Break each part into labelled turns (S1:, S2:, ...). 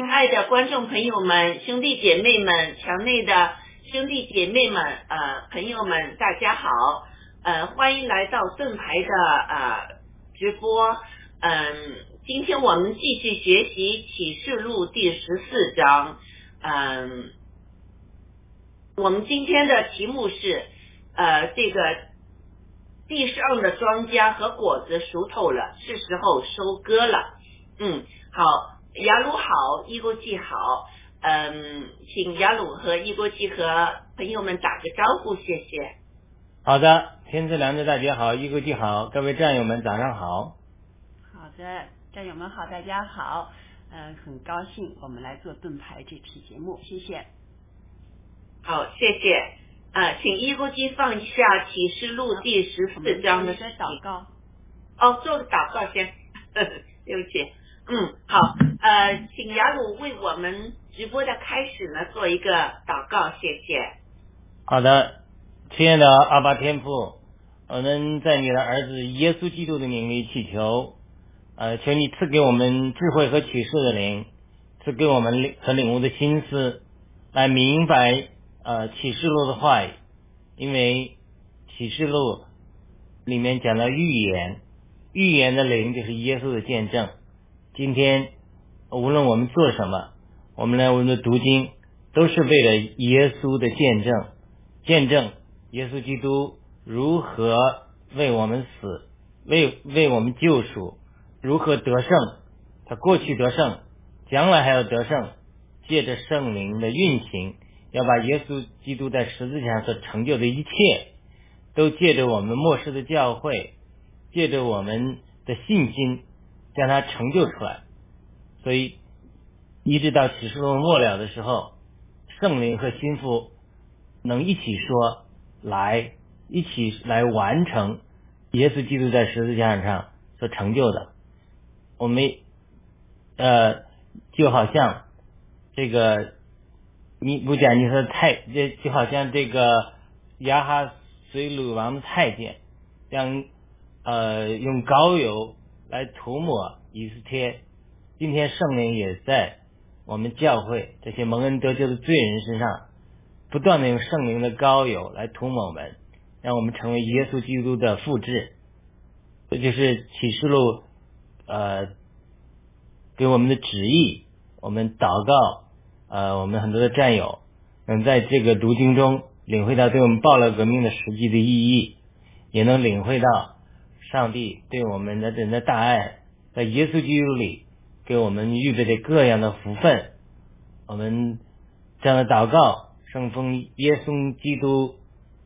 S1: 亲爱的观众朋友们、兄弟姐妹们、墙内的兄弟姐妹们、呃朋友们，大家好，呃，欢迎来到盾牌的呃直播，嗯、今天我们继续学习启示录第十四章，嗯、我们今天的题目是呃这个地上的庄稼和果子熟透了，是时候收割了，嗯，好。雅鲁好，伊国际好，嗯，请雅鲁和一国际和朋友们打个招呼，谢谢。
S2: 好的，天赐良知大家好，一国际好，各位战友们早上好。
S3: 好的，战友们好，大家好，呃，很高兴我们来做盾牌这期节目，谢谢。
S1: 好，谢谢。呃，请一国际放下启示录第十四章的
S3: 祷告。
S1: 哦，做个祷告先，对不起。嗯，好，呃，请雅鲁为我们直播的开始呢做一个祷告，谢谢。
S2: 好的，亲爱的阿巴天父，我们在你的儿子耶稣基督的名里祈求，呃，求你赐给我们智慧和启示的灵，赐给我们领和领悟的心思，来明白呃启示录的话，因为启示录里面讲到预言，预言的灵就是耶稣的见证。今天无论我们做什么，我们来我们的读经都是为了耶稣的见证，见证耶稣基督如何为我们死，为为我们救赎，如何得胜，他过去得胜，将来还要得胜，借着圣灵的运行，要把耶稣基督在十字架上所成就的一切，都借着我们末世的教会，借着我们的信心，将它成就出来。所以，一直到启示录末了的时候，圣灵和心腹能一起说来，一起来完成耶稣基督在十字架上所成就的。我们呃，就好像这个你不讲你说太，这就好像这个亚哈随鲁王的太监，将呃用膏油来涂抹以斯帖。今天圣灵也在我们教会这些蒙恩得救的罪人身上，不断的用圣灵的膏油来涂抹我们，让我们成为耶稣基督的复制。这就是启示录呃给我们的旨意。我们祷告，呃，我们很多的战友能在这个读经中领会到对我们报了革命的实际的意义，也能领会到上帝对我们的人的大爱，在耶稣基督里。给我们预备的各样的福分，我们这样的祷告，圣奉耶稣基督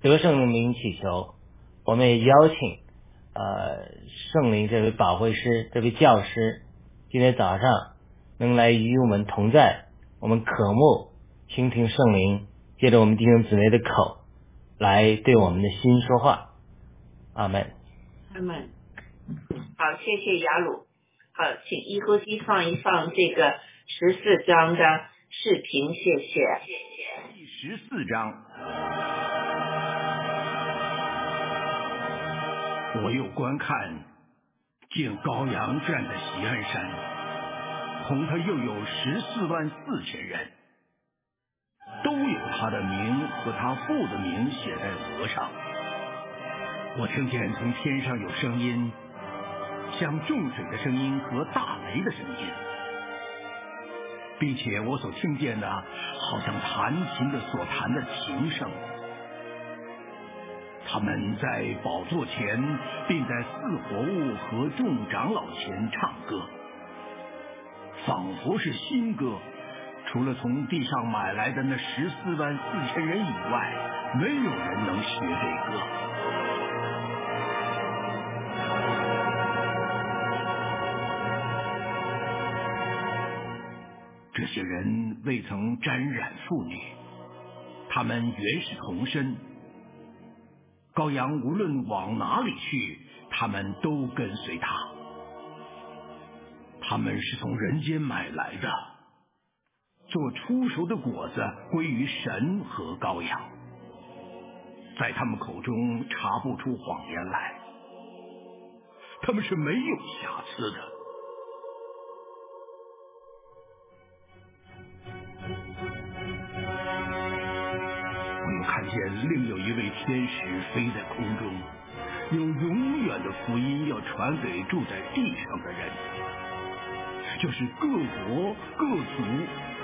S2: 得胜的名祈求。我们也邀请呃圣灵这位保惠师、这位教师，今天早上能来与我们同在。我们渴慕倾听圣灵，借着我们弟兄姊妹的口来对我们的心说话。阿门。
S1: 他们。好，谢谢雅鲁。好，请一呼机放一放这个十四章的视频，谢谢。
S4: 谢谢第十四章，我又观看，见高阳站在西安山，同他又有十四万四千人，都有他的名和他父的名写在额上。我听见从天上有声音。像重水的声音和大雷的声音，并且我所听见的，好像弹琴的所弹的琴声。他们在宝座前，并在四活物和众长老前唱歌，仿佛是新歌。除了从地上买来的那十四万四千人以外，没有人能学这歌。人未曾沾染妇女，他们原是童身。羔羊无论往哪里去，他们都跟随他。他们是从人间买来的，做出熟的果子归于神和羔羊，在他们口中查不出谎言来。他们是没有瑕疵的。天使飞在空中，有永远的福音要传给住在地上的人，就是各国、各族、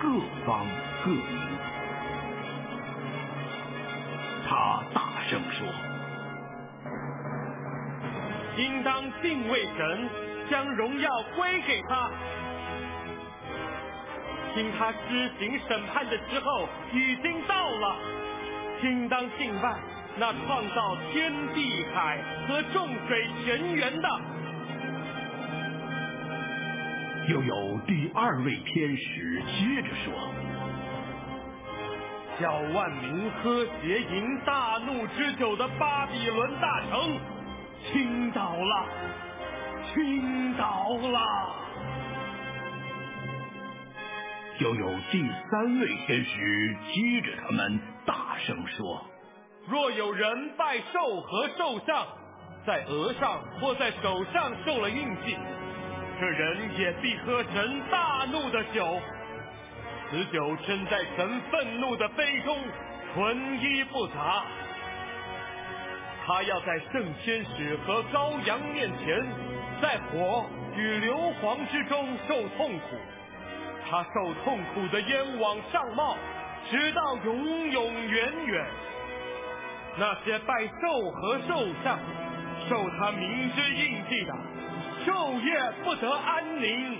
S4: 各方、各民。他大声说。
S5: 应当敬畏神，将荣耀归给他。听他施行审判的时候已经到了，应当敬拜那创造天地海和众水泉源的。
S4: 又有第二位天使接着说：“
S5: 叫万民喝邪淫大怒之酒的巴比伦大城。”倾倒了，倾倒了！
S4: 又有第三位天使接着他们大声说：“
S5: 若有人拜兽和兽像，在额上或在手上受了印记，这人也必喝神大怒的酒。此酒真在神愤怒的杯中，纯一不杂。”他要在圣天使和羔羊面前，在火与硫磺之中受痛苦。他受痛苦的烟往上冒，直到永永远远。那些拜兽和兽像、受他名之印记的，昼夜不得安宁。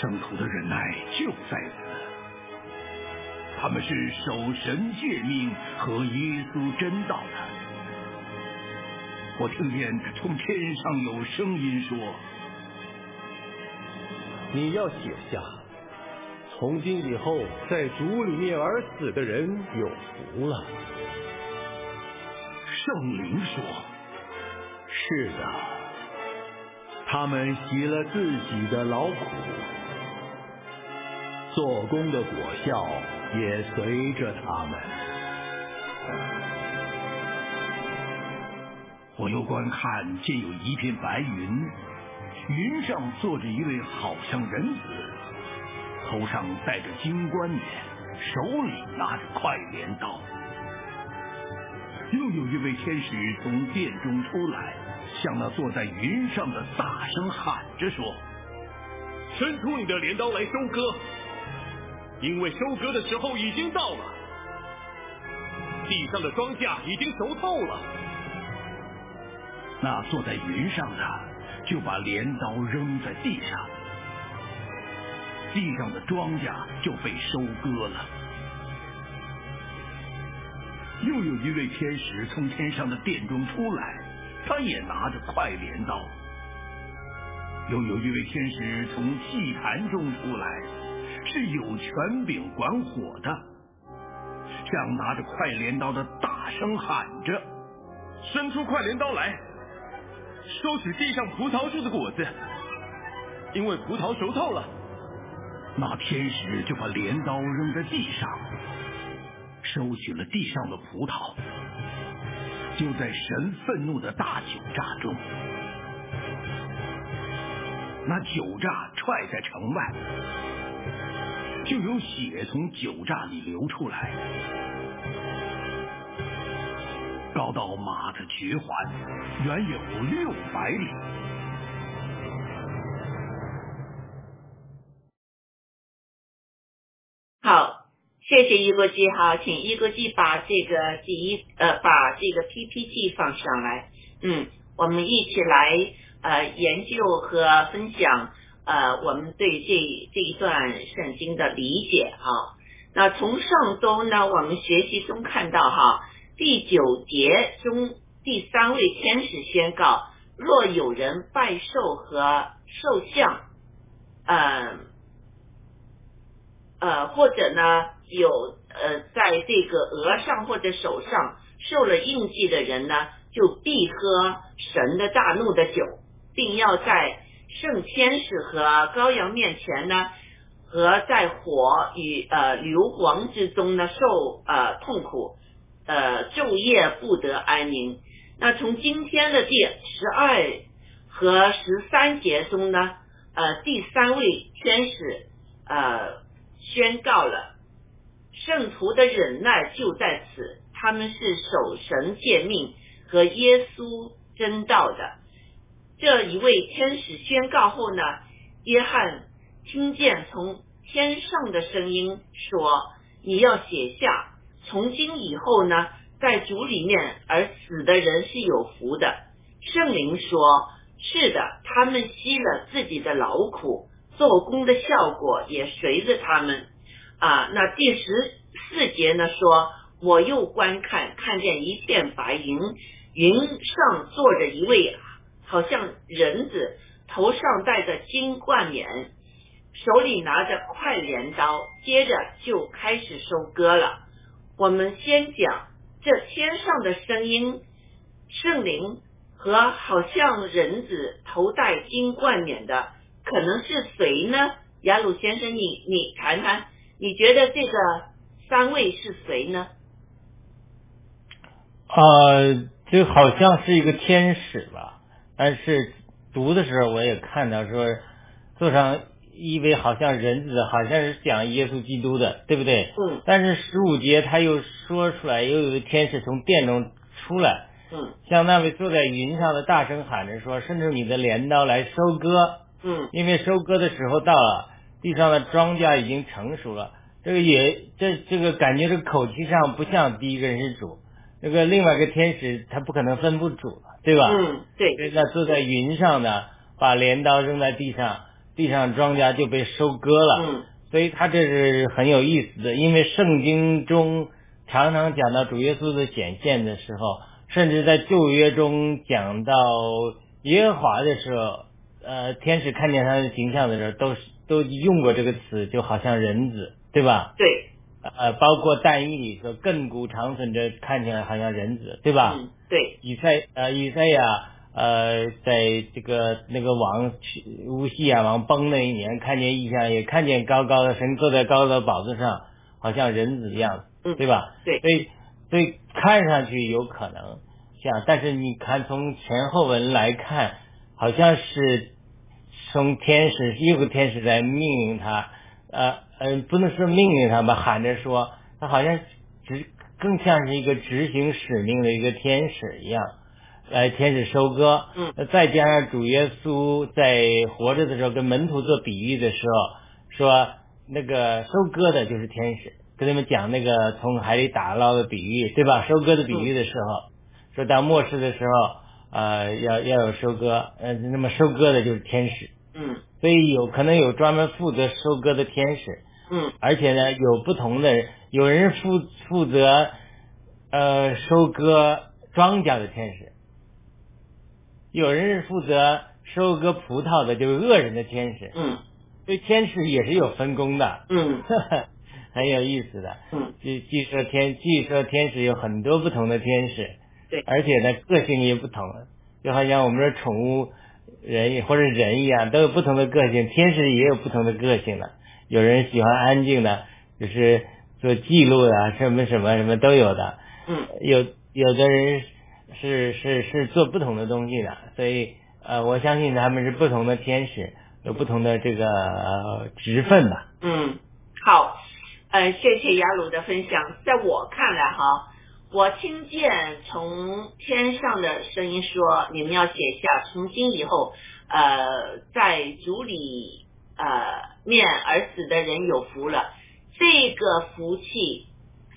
S4: 圣徒的忍耐就在此。他们是守神诫命和耶稣真道的。我听见从天上有声音说：“
S6: 你要写下，从今以后，在主里面而死的人有福了。”
S4: 圣灵说：“
S6: 是的，他们洗了自己的劳苦，做工的果效。”也随着他们。
S4: 我又观看，见有一片白云，云上坐着一位好像人子，头上戴着金冠冕，手里拿着快镰刀。又有一位天使从殿中出来，向那坐在云上的大声喊着说：“
S5: 伸出你的镰刀来收割。”因为收割的时候已经到了，地上的庄稼已经熟透了。
S4: 那坐在云上的就把镰刀扔在地上，地上的庄稼就被收割了。又有一位天使从天上的殿中出来，他也拿着快镰刀。又有一位天使从祭坛中出来。是有权柄管火的，像拿着快镰刀的大声喊着：“
S5: 伸出快镰刀来，收取地上葡萄树的果子，因为葡萄熟透了。”
S4: 那天使就把镰刀扔在地上，收取了地上的葡萄，就在神愤怒的大酒榨中，那酒榨踹在城外。就有血从酒榨里流出来，高到马的绝环，远有六百里。
S1: 好，谢谢一国际哈，请一国际把这个第一呃把这个 PPT 放上来，嗯，我们一起来呃研究和分享。呃，我们对这这一段圣经的理解哈，那从上周呢，我们学习中看到哈，第九节中第三位天使宣告：若有人拜兽和兽像，呃，呃，或者呢有呃在这个额上或者手上受了印记的人呢，就必喝神的大怒的酒，并要在圣天使和羔羊面前呢，和在火与呃硫磺之中呢受呃痛苦，呃昼夜不得安宁。那从今天的第十二和十三节中呢，呃第三位天使呃宣告了圣徒的忍耐就在此，他们是守神诫命和耶稣真道的。这一位天使宣告后呢，约翰听见从天上的声音说：“你要写下，从今以后呢，在主里面而死的人是有福的。”圣灵说：“是的，他们吸了自己的劳苦，做工的效果也随着他们。”啊，那第十四节呢说：“我又观看，看见一片白云，云上坐着一位。”好像人子头上戴着金冠冕，手里拿着快镰刀，接着就开始收割了。我们先讲这天上的声音，圣灵和好像人子头戴金冠冕的，可能是谁呢？雅鲁先生，你你谈谈，你觉得这个三位是谁呢？
S2: 呃，就好像是一个天使吧。但是读的时候，我也看到说，坐上一位好像人子，好像是讲耶稣基督的，对不对？
S1: 嗯。
S2: 但是十五节他又说出来，又有个天使从殿中出来，
S1: 嗯。
S2: 像那位坐在云上的大声喊着说：“伸出你的镰刀来收割。”
S1: 嗯。
S2: 因为收割的时候到了，地上的庄稼已经成熟了。这个也这这个感觉这个口气上不像第一个人是主，那个另外一个天使他不可能分不主了。对吧？
S1: 嗯，对。
S2: 那坐在云上呢，把镰刀扔在地上，地上庄稼就被收割了。
S1: 嗯。
S2: 所以他这是很有意思的，因为圣经中常常讲到主耶稣的显现的时候，甚至在旧约中讲到耶和华的时候，呃，天使看见他的形象的时候，都是都用过这个词，就好像人子，对吧？
S1: 对。
S2: 呃，包括但以理说亘古长存着，看起来好像人子，对吧？
S1: 嗯，对。
S2: 以赛呃以赛亚呃在这个那个王乌西亚王崩那一年，看见异象，也看见高高的神坐在高高的宝座上，好像人子一样，
S1: 嗯，
S2: 对吧？
S1: 对。
S2: 所以所以看上去有可能像，但是你看从前后文来看，好像是从天使一个天使在命令他。呃呃，不能说命令他吧，喊着说，他好像执更像是一个执行使命的一个天使一样，来天使收割。
S1: 嗯。
S2: 再加上主耶稣在活着的时候跟门徒做比喻的时候，说那个收割的就是天使，跟他们讲那个从海里打捞的比喻，对吧？收割的比喻的时候，说到末世的时候，呃，要要有收割，呃，那么收割的就是天使。
S1: 嗯。
S2: 所以有可能有专门负责收割的天使，
S1: 嗯，
S2: 而且呢有不同的，有人负负责呃收割庄稼的天使，有人是负责收割葡萄的，就是恶人的天使，
S1: 嗯，
S2: 所以天使也是有分工的，
S1: 嗯，
S2: 很有意思的，
S1: 嗯，
S2: 据据说天据说天使有很多不同的天使，
S1: 对，
S2: 而且呢个性也不同，就好像我们说宠物。人或者人一样都有不同的个性，天使也有不同的个性的。有人喜欢安静的，就是做记录的，什么什么什么都有的。
S1: 嗯，
S2: 有有的人是是是做不同的东西的，所以呃，我相信他们是不同的天使，有不同的这个呃职分吧。
S1: 嗯，好，呃，谢谢雅鲁的分享。在我看来哈。我听见从天上的声音说：“你们要写下，从今以后，呃，在主里呃面而死的人有福了。这个福气，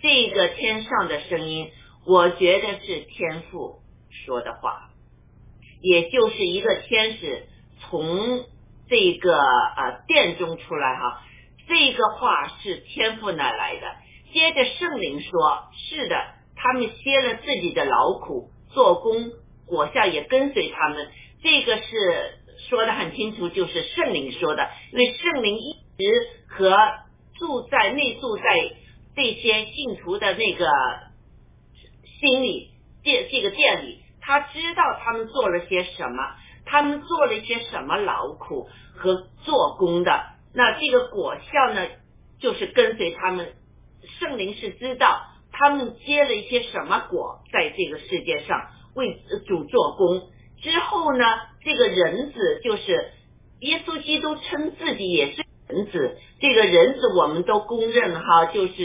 S1: 这个天上的声音，我觉得是天父说的话，也就是一个天使从这个呃殿中出来哈。这个话是天父那来的。接着圣灵说：是的。”他们歇了自己的劳苦，做工果效也跟随他们。这个是说的很清楚，就是圣灵说的，因为圣灵一直和住在内住在这些信徒的那个心里，这这个店里，他知道他们做了些什么，他们做了一些什么劳苦和做工的，那这个果效呢，就是跟随他们。圣灵是知道他们结了一些什么果，在这个世界上为主做工之后呢，这个人子就是耶稣基督称自己也是人子，这个人子我们都公认哈，就是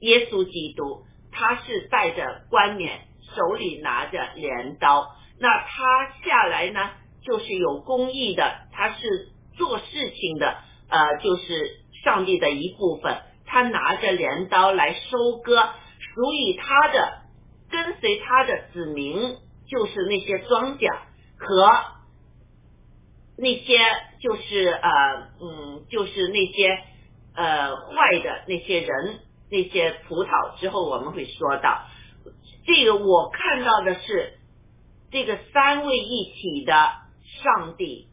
S1: 耶稣基督，他是戴着冠冕，手里拿着镰刀，那他下来呢，就是有公义的，他是做事情的，呃，就是上帝的一部分。他拿着镰刀来收割属于他的跟随他的子民，就是那些庄稼和那些就是呃嗯，就是那些呃坏的那些人那些葡萄。之后我们会说到这个，我看到的是这个三位一体的上帝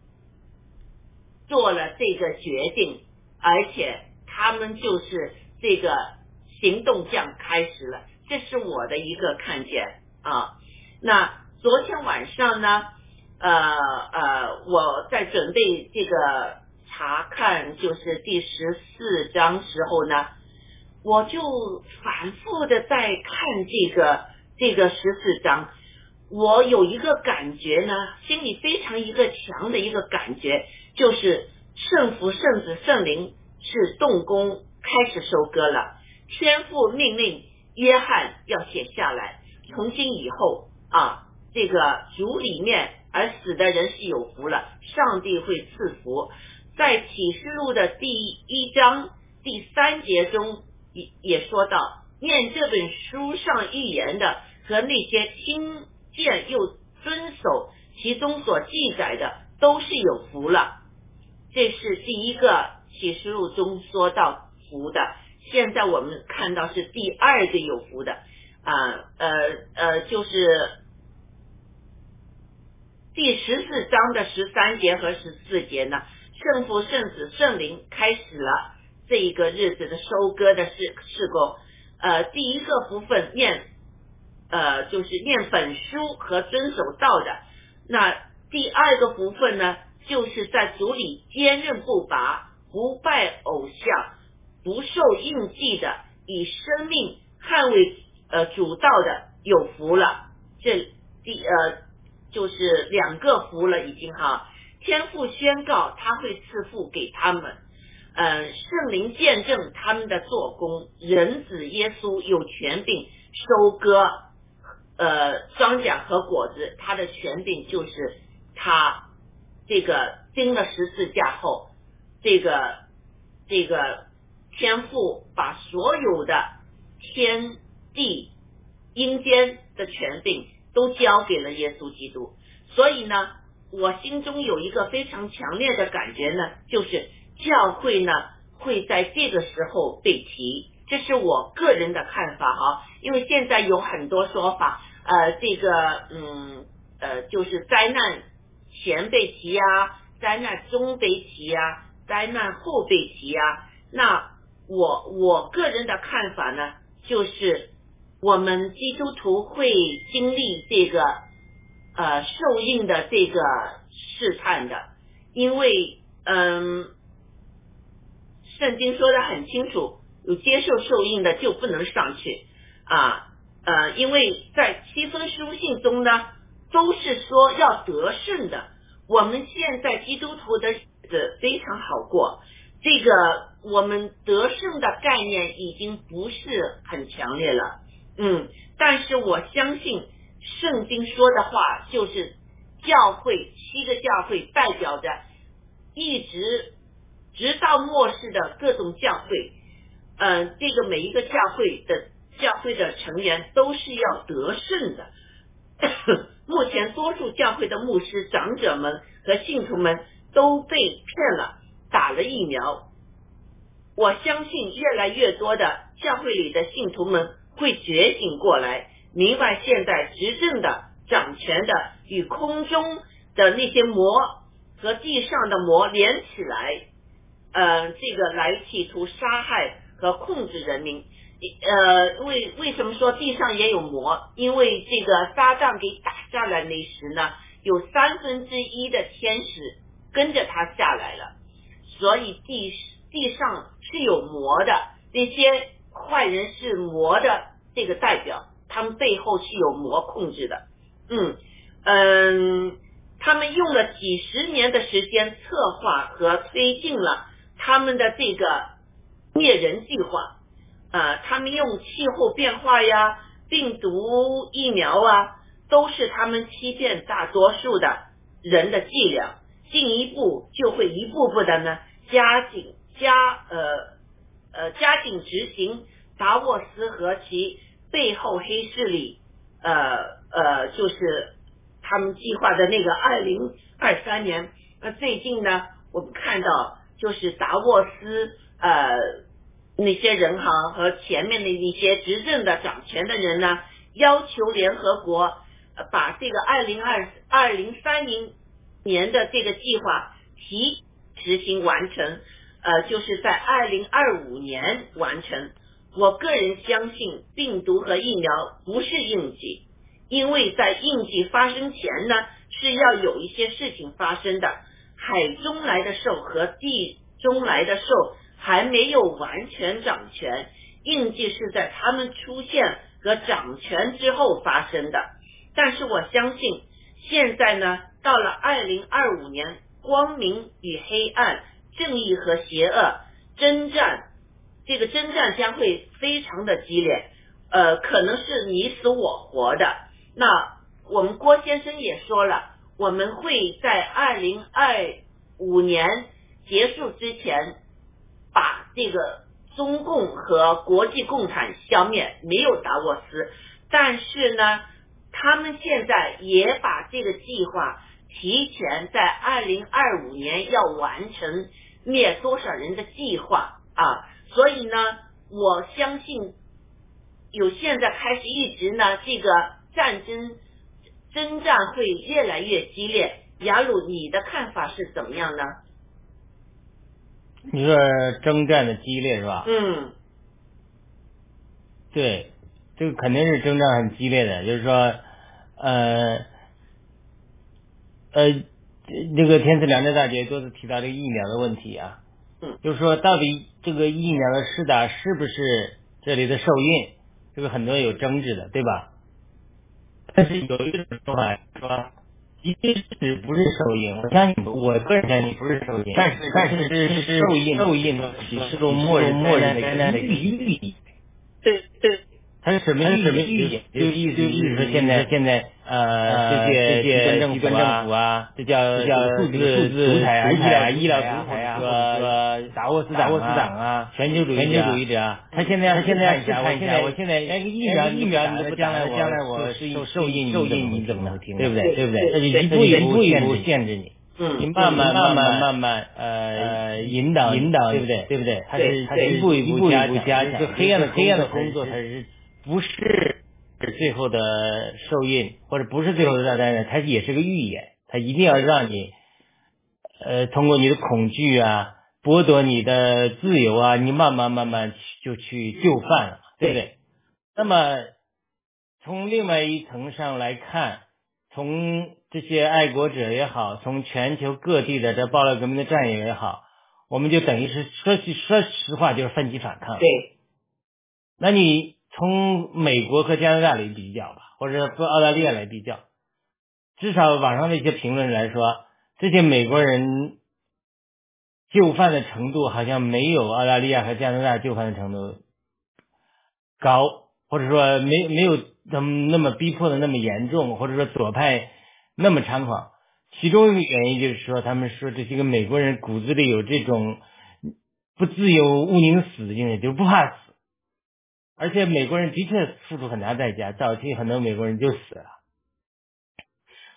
S1: 做了这个决定，而且。他们就是这个行动将开始了，这是我的一个看见啊。那昨天晚上呢，呃呃，我在准备这个查看就是第十四章时候呢，我就反复的在看这个这个十四章，我有一个感觉呢，心里非常一个强的一个感觉，就是圣父、圣子、圣灵。是动工开始收割了，天父命令约翰要写下来。从今以后啊，这个主里面而死的人是有福了，上帝会赐福。在启示录的第一章第三节中也也说到，念这本书上预言的和那些听见又遵守其中所记载的，都是有福了。这是第一个。启示录中说到福的，现在我们看到是第二个有福的啊，呃呃，就是第十四章的十三节和十四节呢，圣父、圣子、圣灵开始了这一个日子的收割的事事工。呃，第一个部分念呃就是念本书和遵守道的，那第二个部分呢，就是在主里坚韧不拔。不拜偶像，不受印记的，以生命捍卫呃主道的，有福了。这第呃就是两个福了，已经哈。天父宣告他会赐福给他们，呃圣灵见证他们的做工，人子耶稣有权柄收割呃庄稼和果子，他的权柄就是他这个钉了十字架后。这个这个天父把所有的天地阴间的权柄都交给了耶稣基督，所以呢，我心中有一个非常强烈的感觉呢，就是教会呢会在这个时候被提，这是我个人的看法哈，因为现在有很多说法，呃，这个嗯呃，就是灾难前被提啊，灾难中被提啊。灾难后被提啊，那我我个人的看法呢，就是我们基督徒会经历这个呃受印的这个试探的，因为嗯，圣经说的很清楚，有接受受印的就不能上去。啊呃，因为在七封书信中呢，都是说要得胜的，我们现在基督徒的。日子非常好过，这个我们得胜的概念已经不是很强烈了，嗯，但是我相信圣经说的话就是教会七个教会代表着一直直到末世的各种教会，嗯，这个每一个教会的教会的成员都是要得胜的。目前多数教会的牧师长者们和信徒们。都被骗了，打了疫苗。我相信越来越多的教会里的信徒们会觉醒过来，明白现在执政的、掌权的与空中的那些魔和地上的魔连起来，呃，这个来企图杀害和控制人民。呃，为为什么说地上也有魔？因为这个撒旦给打下来那时呢，有三分之一的天使跟着他下来了，所以地地上是有魔的。那些坏人是魔的这个代表，他们背后是有魔控制的。嗯嗯，他们用了几十年的时间策划和推进了他们的这个灭人计划。呃，他们用气候变化呀、病毒疫苗啊，都是他们欺骗大多数的人的伎俩。进一步就会一步步的呢加紧加呃呃加紧执行达沃斯和其背后黑势力呃呃就是他们计划的那个二零二三年。那最近呢，我们看到就是达沃斯呃。那些人哈和前面的一些执政的掌权的人呢，要求联合国把这个二零二二零三零年的这个计划提执行完成，呃，就是在二零二五年完成。我个人相信病毒和疫苗不是应急，因为在应急发生前呢，是要有一些事情发生的。海中来的兽和地中来的兽。还没有完全掌权，应急是在他们出现和掌权之后发生的。但是我相信，现在呢，到了二零二五年，光明与黑暗、正义和邪恶征战，这个征战将会非常的激烈，呃，可能是你死我活的。那我们郭先生也说了，我们会在二零二五年结束之前。把这个中共和国际共产消灭，没有达沃斯，但是呢，他们现在也把这个计划提前在二零二五年要完成灭多少人的计划啊，所以呢，我相信有现在开始一直呢，这个战争征战会越来越激烈。雅鲁，你的看法是怎么样呢？
S2: 你说征战的激烈是吧？
S1: 嗯，
S2: 对，这个肯定是征战很激烈的。就是说，呃，呃，那个天赐良知大姐多次提到这个疫苗的问题啊。
S1: 嗯。
S2: 就是说，到底这个疫苗的施打是不是这里的受孕？这个很多有争执的，对吧？但是有一种说法说。一定是不是受孕？我相信，我个人相信不是受孕，但是但是是是受孕，受孕启示录末日末日的预预
S1: 对对。
S2: 它是什么什么预言？就意思就是说，现在现在呃，这些这些政府啊，这叫叫数字数字独裁啊，医疗独裁啊，和达沃斯达沃斯党啊，全球主义全球主义者啊，他现在他现在看一下，我现在那个疫苗疫苗，你将来将来我受受益受益你怎么能听？对不对？对不对？那就一步一步一步限制你，
S1: 嗯，
S2: 你慢慢慢慢慢慢呃引导引导，对不对？对不对？他是他一步一步加强，就黑暗的黑暗的工作，他是。不是最后的受孕，或者不是最后的大灾难，它也是个预言。它一定要让你，呃，通过你的恐惧啊，剥夺你的自由啊，你慢慢慢慢就去就范了，对不对？那么从另外一层上来看，从这些爱国者也好，从全球各地的这暴乱革命的战友也好，我们就等于是说句说实话，就是奋起反抗。
S1: 对，
S2: 那你。从美国和加拿大来比较吧，或者和澳大利亚来比较，至少网上的一些评论来说，这些美国人就范的程度好像没有澳大利亚和加拿大就范的程度高，或者说没没有他们那么逼迫的那么严重，或者说左派那么猖狂。其中一个原因就是说，他们说这些个美国人骨子里有这种不自由勿宁死的精神，就不怕死。而且美国人的确付出很大代价，早期很多美国人就死了。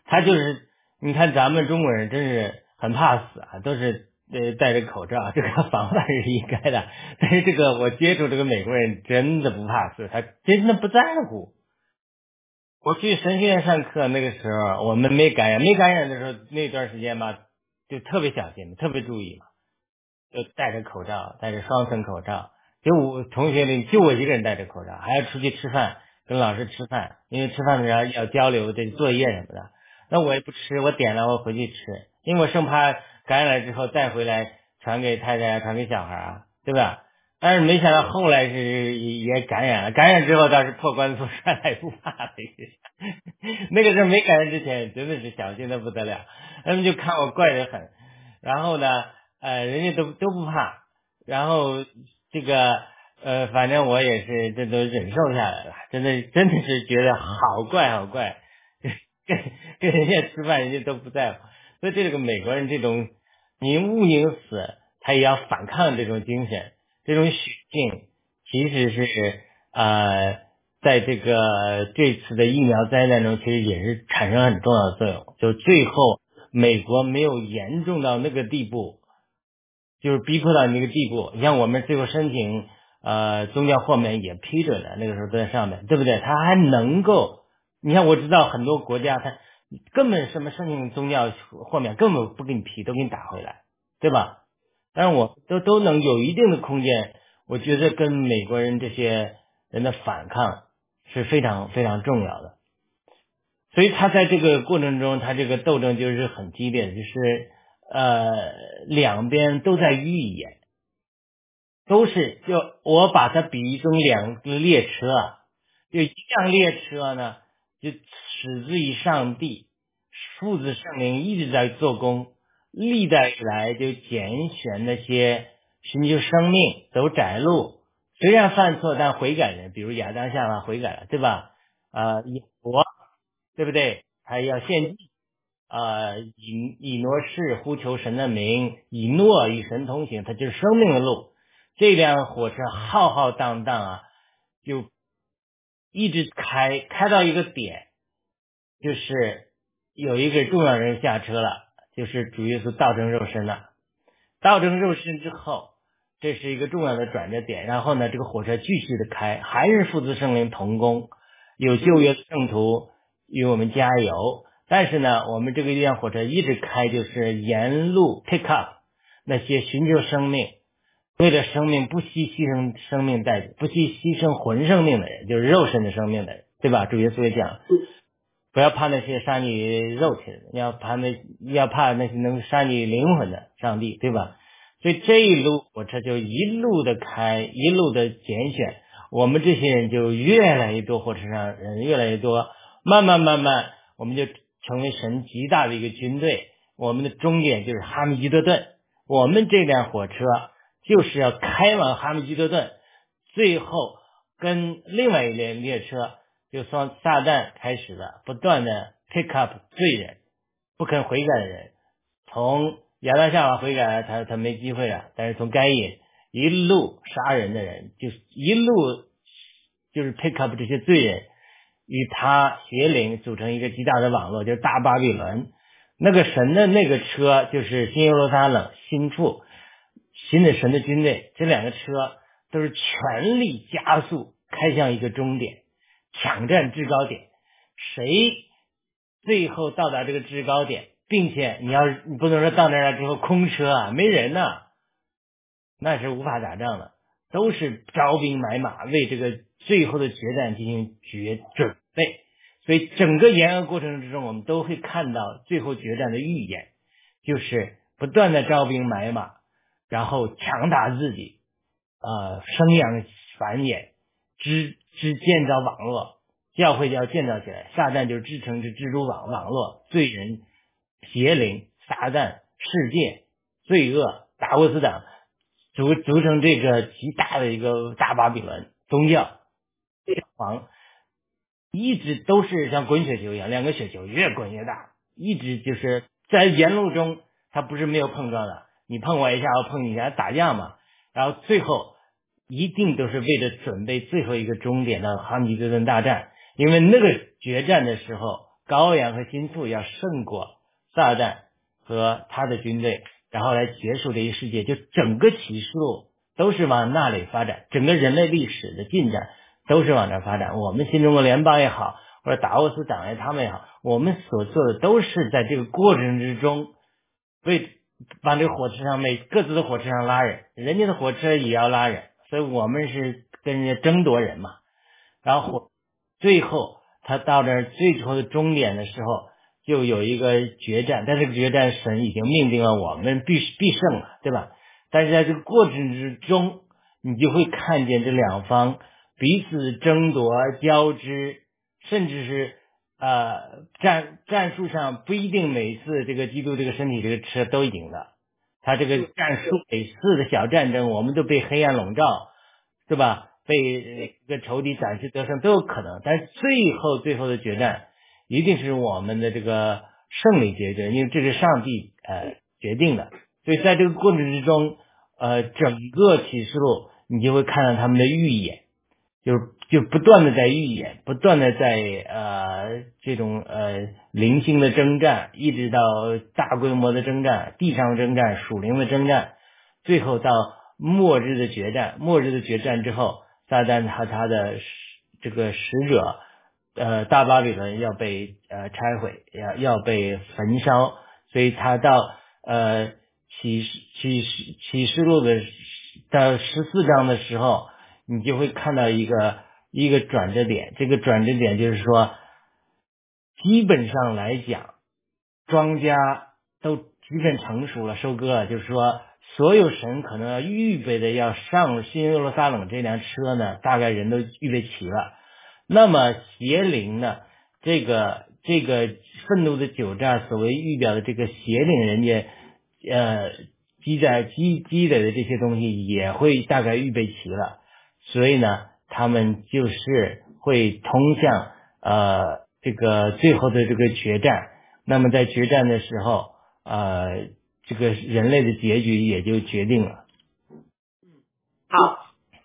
S2: 他就是，你看咱们中国人真是很怕死啊，都是呃戴着口罩，这个防范是应该的。但是这个我接触这个美国人真的不怕死，他真的不在乎。我去神学院上课那个时候，我们没感染，没感染的时候那段时间吧，就特别小心，特别注意嘛。就戴着口罩，戴着双层口罩。就我同学里就我一个人戴着口罩，还要出去吃饭，跟老师吃饭，因为吃饭的时候要交流这作业什么的。那我也不吃，我点了我回去吃，因为我生怕感染了之后再回来传给太太啊，传给小孩啊，对吧？但是没想到后来是也感染了，感染之后倒是破罐子破摔了，也不怕了。那个时候没感染之前真的是小心的不得了，他们就看我怪得很。然后呢，呃，人家都都不怕，然后这个呃，反正我也是这都忍受下来了，真的真的是觉得好怪好怪，跟跟人家吃饭人家都不在乎，所以这个美国人这种宁勿宁死，他也要反抗这种精神，这种血性，其实是呃，在这个这次的疫苗灾难中，其实也是产生很重要的作用，就最后。美国没有严重到那个地步，就是逼迫到那个地步。你像我们最后申请呃宗教豁免也批准了，那个时候都在上面，对不对？他还能够，你看我知道很多国家他根本什么申请宗教豁免根本不给你批，都给你打回来，对吧？但是我都都能有一定的空间，我觉得跟美国人这些人的反抗是非常非常重要的。所以他在这个过程中，他这个斗争就是很激烈，就是呃两边都在预演，都是就我把它比喻成两个列车，就一辆列车呢，就始自于上帝，父子圣灵一直在做工，历代以来就拣选那些寻求生命走窄路，虽然犯错但悔改人，比如亚当夏娃悔改了，对吧？啊，以我。对不对？还要献祭啊！以以诺士呼求神的名，以诺与神同行，它就是生命的路。这辆火车浩浩荡荡啊，就一直开开到一个点，就是有一个重要人下车了，就是主耶稣道成肉身了。道成肉身之后，这是一个重要的转折点。然后呢，这个火车继续的开，还是父子圣灵同工，有旧约圣徒。与我们加油，但是呢，我们这个辆火车一直开，就是沿路 pick up 那些寻求生命、为了生命不惜牺牲生命代不惜牺牲魂生命的人，就是肉身的生命的人，对吧？主耶稣也讲，不要怕那些杀你肉体的，要怕那要怕那些能杀你灵魂的上帝，对吧？所以这一路火车就一路的开，一路的拣选，我们这些人就越来越多，火车上人越来越多。慢慢慢慢，我们就成为神极大的一个军队。我们的终点就是哈密基多顿。我们这辆火车就是要开往哈密基多顿，最后跟另外一辆列车，就从撒旦开始了，不断的 pick up 罪人，不肯悔改的人。从亚当夏娃悔改，他他没机会了。但是从该隐一路杀人的人，就一路就是 pick up 这些罪人。与他邪灵组成一个极大的网络，就是大巴比伦。那个神的那个车就是新耶路撒冷新处，新的神的军队。这两个车都是全力加速开向一个终点，抢占制高点。谁最后到达这个制高点，并且你要你不能说到那儿了之后空车啊，没人呐，那是无法打仗的。都是招兵买马，为这个最后的决战进行决准备。所以整个延安过程之中，我们都会看到最后决战的预演，就是不断的招兵买马，然后强大自己，呃，生养繁衍，织织建造网络，教会就要建造起来，撒旦就织成这蜘蛛网网络，罪人、邪灵、撒旦、世界、罪恶、达沃斯党。组组成这个极大的一个大巴比伦宗教，教皇一直都是像滚雪球一样，两个雪球越滚越大，一直就是在沿路中，它不是没有碰撞的，你碰我一下，我碰你一下，打架嘛。然后最后一定都是为了准备最后一个终点的哈米这顿大战，因为那个决战的时候，高阳和心腹要胜过撒旦和他的军队。然后来结束这一世界，就整个启示录都是往那里发展，整个人类历史的进展都是往这发展。我们新中国联邦也好，或者达沃斯党也他们也好，我们所做的都是在这个过程之中，为往这个火车上每各自的火车上拉人，人家的火车也要拉人，所以我们是跟人家争夺人嘛。然后火最后他到这最后的终点的时候，就有一个决战，但这个决战神已经命定了我们必必胜了，对吧？但是在这个过程之中，你就会看见这两方彼此争夺、交织，甚至是呃战战术上不一定每次这个基督这个身体这个车都赢了，他这个战术每次的小战争，我们都被黑暗笼罩，对吧？被这个仇敌暂时得胜都有可能，但是最后最后的决战一定是我们的这个胜利决战，因为这是上帝呃决定的。所以在这个过程之中，呃，整个启示录你就会看到他们的预演，就是就不断的在预演，不断的在呃这种呃零星的征战，一直到大规模的征战、地上征战、属灵的征战，最后到末日的决战。末日的决战之后。撒旦和他的这个使者，呃，大巴比伦要被呃拆毁，要要被焚烧，所以他到呃启示启示启示录的到十四章的时候，你就会看到一个一个转折点，这个转折点就是说，基本上来讲，庄稼都基本成熟了，收割了，就是说。所有神可能要预备的要上新耶路撒冷这辆车呢，大概人都预备齐了。那么邪灵呢？这个这个愤怒的酒榨所谓预表的这个邪灵，人家呃积在积积累的这些东西也会大概预备齐了。所以呢，他们就是会通向呃这个最后的这个决战。那么在决战的时候，呃。这个人类的结局也就决定了。
S1: 嗯好，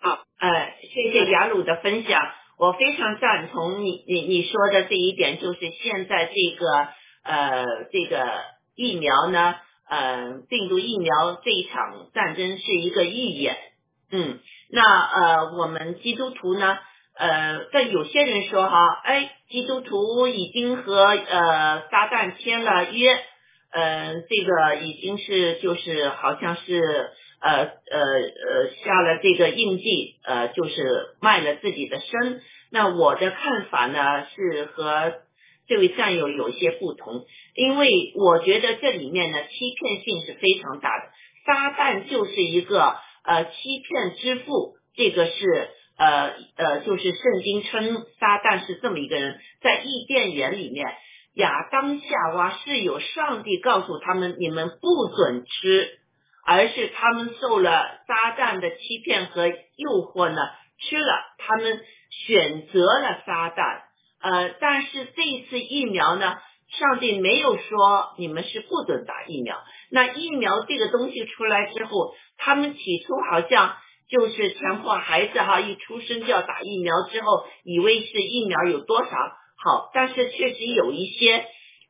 S1: 好，呃，谢谢雅鲁的分享，我非常赞同你你你说的这一点，就是现在这个呃这个疫苗呢，呃病毒疫苗这一场战争是一个预演，嗯，那呃我们基督徒呢，呃，但有些人说哈，哎，基督徒已经和呃撒旦签了约。嗯，这个已经是就是好像是呃呃呃下了这个印记，呃就是卖了自己的身。那我的看法呢是和这位战友有些不同，因为我觉得这里面呢欺骗性是非常大的。撒旦就是一个呃欺骗之父，这个是呃呃就是圣经称撒旦是这么一个人，在伊甸园里面。亚当夏娃是有上帝告诉他们，你们不准吃，而是他们受了撒旦的欺骗和诱惑呢，吃了，他们选择了撒旦。呃，但是这次疫苗呢，上帝没有说你们是不准打疫苗。那疫苗这个东西出来之后，他们起初好像就是强迫孩子哈，一出生就要打疫苗，之后以为是疫苗有多少。好，但是确实有一些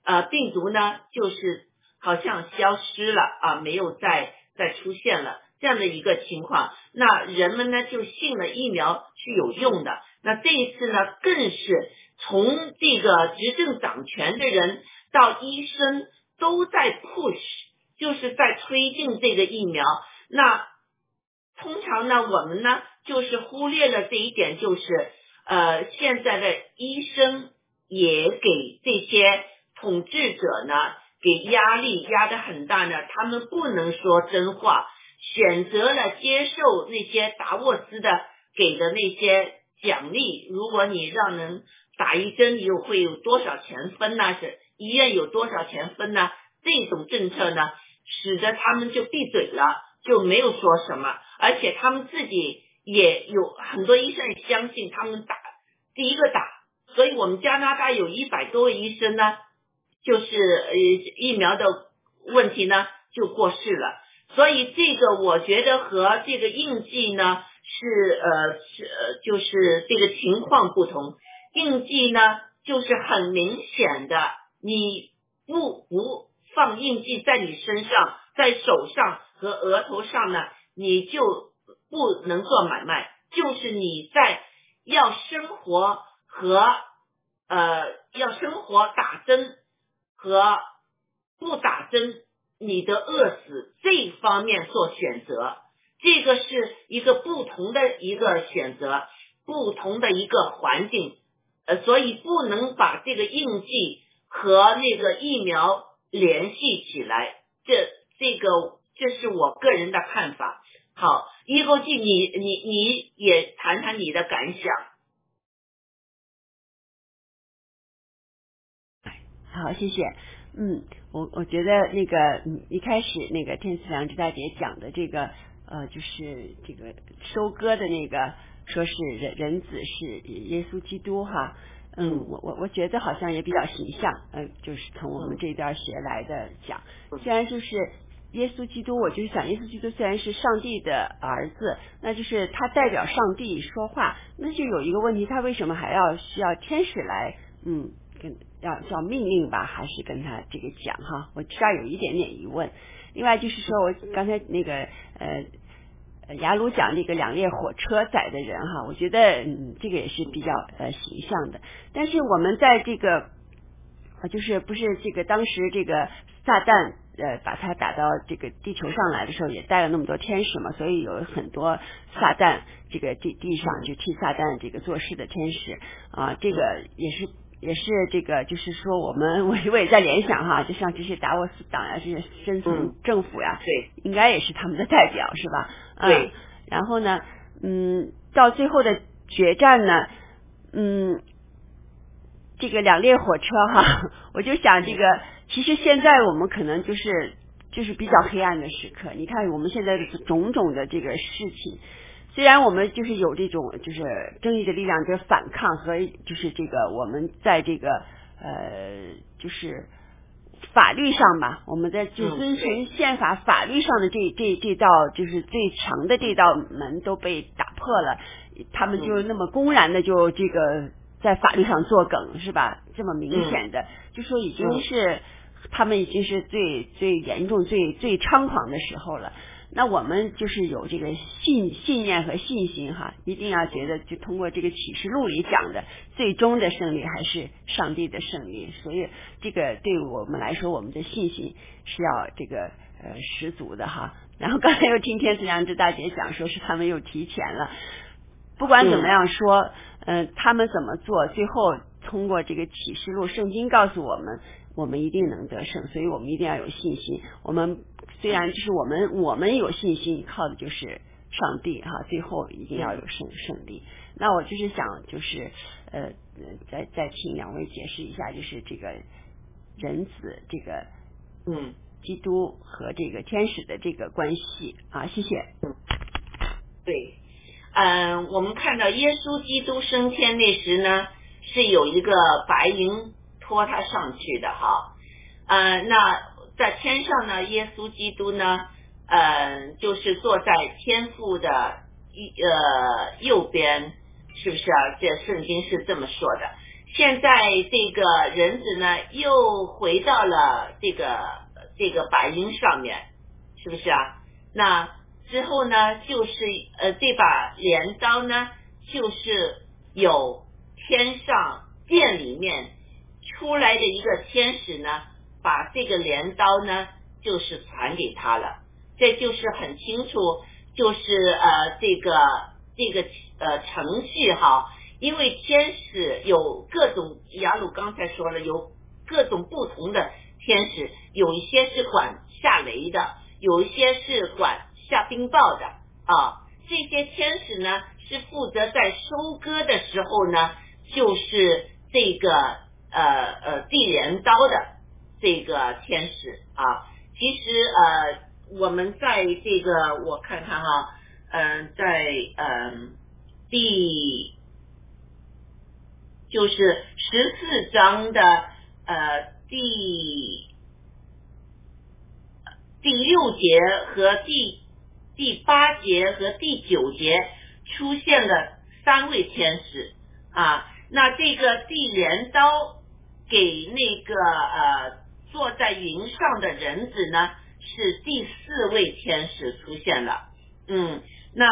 S1: 呃病毒呢，就是好像消失了啊，没有再再出现了这样的一个情况。那人们呢就信了疫苗是有用的。那这一次呢，更是从这个执政掌权的人到医生都在 push，就是在推进这个疫苗。那通常呢，我们呢就是忽略了这一点，就是呃现在的医生。也给这些统治者呢，给压力压得很大呢。他们不能说真话，选择了接受那些达沃斯的给的那些奖励。如果你让人打一针，又会有多少钱分呢？是医院有多少钱分呢？这种政策呢，使得他们就闭嘴了，就没有说什么。而且他们自己也有很多医生相信他们打第一个打。所以我们加拿大有一百多位医生呢，就是呃疫苗的问题呢就过世了。所以这个我觉得和这个印记呢是呃是呃就是这个情况不同。印记呢就是很明显的，你不不放印记在你身上，在手上和额头上呢，你就不能做买卖。就是你在要生活和。呃，要生活打针和不打针你的饿死这方面做选择，这个是一个不同的一个选择，不同的一个环境，呃，所以不能把这个印记和那个疫苗联系起来。这这个这是我个人的看法。好，一后记，你你你也谈谈你的感想。
S3: 好，谢谢。嗯，我我觉得那个一开始那个天赐良知大姐讲的这个呃，就是这个收割的那个，说是人人子是耶稣基督哈。嗯，我我我觉得好像也比较形象，嗯，就是从我们这边学来的讲，虽然就是耶稣基督，我就是想耶稣基督虽然是上帝的儿子，那就是他代表上帝说话，那就有一个问题，他为什么还要需要天使来嗯跟要叫命令吧，还是跟他这个讲哈？我这儿有一点点疑问。另外就是说我刚才那个呃。雅鲁讲那个两列火车载的人哈，我觉得嗯这个也是比较呃形象的。但是我们在这个啊就是不是这个当时这个撒旦呃把他打到这个地球上来的时候，也带了那么多天使嘛，所以有很多撒旦这个地地上就替撒旦这个做事的天使啊，这个也是也是这个就是说我们我我也在联想哈，就像这些达沃斯党呀，这些深层政府呀，
S1: 对，
S3: 应该也是他们的代表是吧？
S1: 对，
S3: 然后呢，嗯，到最后的决战呢，嗯，这个两列火车哈，我就想这个，其实现在我们可能就是就是比较黑暗的时刻。你看我们现在种种的这个事情，虽然我们就是有这种就是正义的力量的反抗和就是这个我们在这个呃就是。法律上吧，我们在就遵循宪法法律上的这这这道就是最强的这道门都被打破了，他们就那么公然的就这个在法律上作梗是吧？这么明显的，就说已经是他们已经是最最严重、最最猖狂的时候了。那我们就是有这个信信念和信心哈，一定要觉得就通过这个启示录里讲的，最终的胜利还是上帝的胜利。所以这个对我们来说，我们的信心是要这个呃十足的哈。然后刚才又听天赐良知大姐讲，说是他们又提前了。不管怎么样说，嗯，他们怎么做，最后通过这个启示录，圣经告诉我们。我们一定能得胜，所以我们一定要有信心。我们虽然就是我们，我们有信心，靠的就是上帝哈。最后一定要有胜胜利。那我就是想，就是呃，再再请两位解释一下，就是这个人子这个
S1: 嗯，
S3: 基督和这个天使的这个关系啊。谢谢。
S1: 嗯，对，嗯，我们看到耶稣基督升天那时呢，是有一个白云。拖他上去的哈，呃，那在天上呢，耶稣基督呢，呃，就是坐在天父的一呃右边，是不是啊？这圣经是这么说的。现在这个人子呢，又回到了这个这个白云上面，是不是啊？那之后呢，就是呃这把镰刀呢，就是有天上殿里面。出来的一个天使呢，把这个镰刀呢，就是传给他了。这就是很清楚，就是呃这个这个呃程序哈。因为天使有各种，雅鲁刚才说了，有各种不同的天使，有一些是管下雷的，有一些是管下冰雹的啊。这些天使呢，是负责在收割的时候呢，就是这个。呃呃，递镰刀的这个天使啊，其实呃，我们在这个我看看哈，嗯，在嗯第就是十四章的呃第第六节和第第八节和第九节出现了三位天使啊，那这个递镰刀。给那个呃坐在云上的人子呢，是第四位天使出现了，嗯，那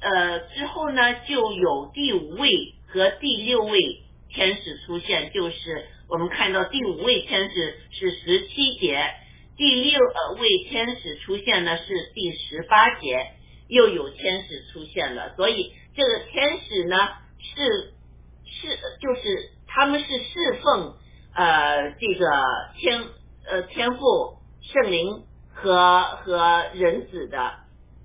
S1: 呃之后呢就有第五位和第六位天使出现，就是我们看到第五位天使是十七节，第六呃位天使出现呢是第十八节，又有天使出现了，所以这个天使呢是是就是他们是侍奉呃这个天呃天父圣灵和和人子的，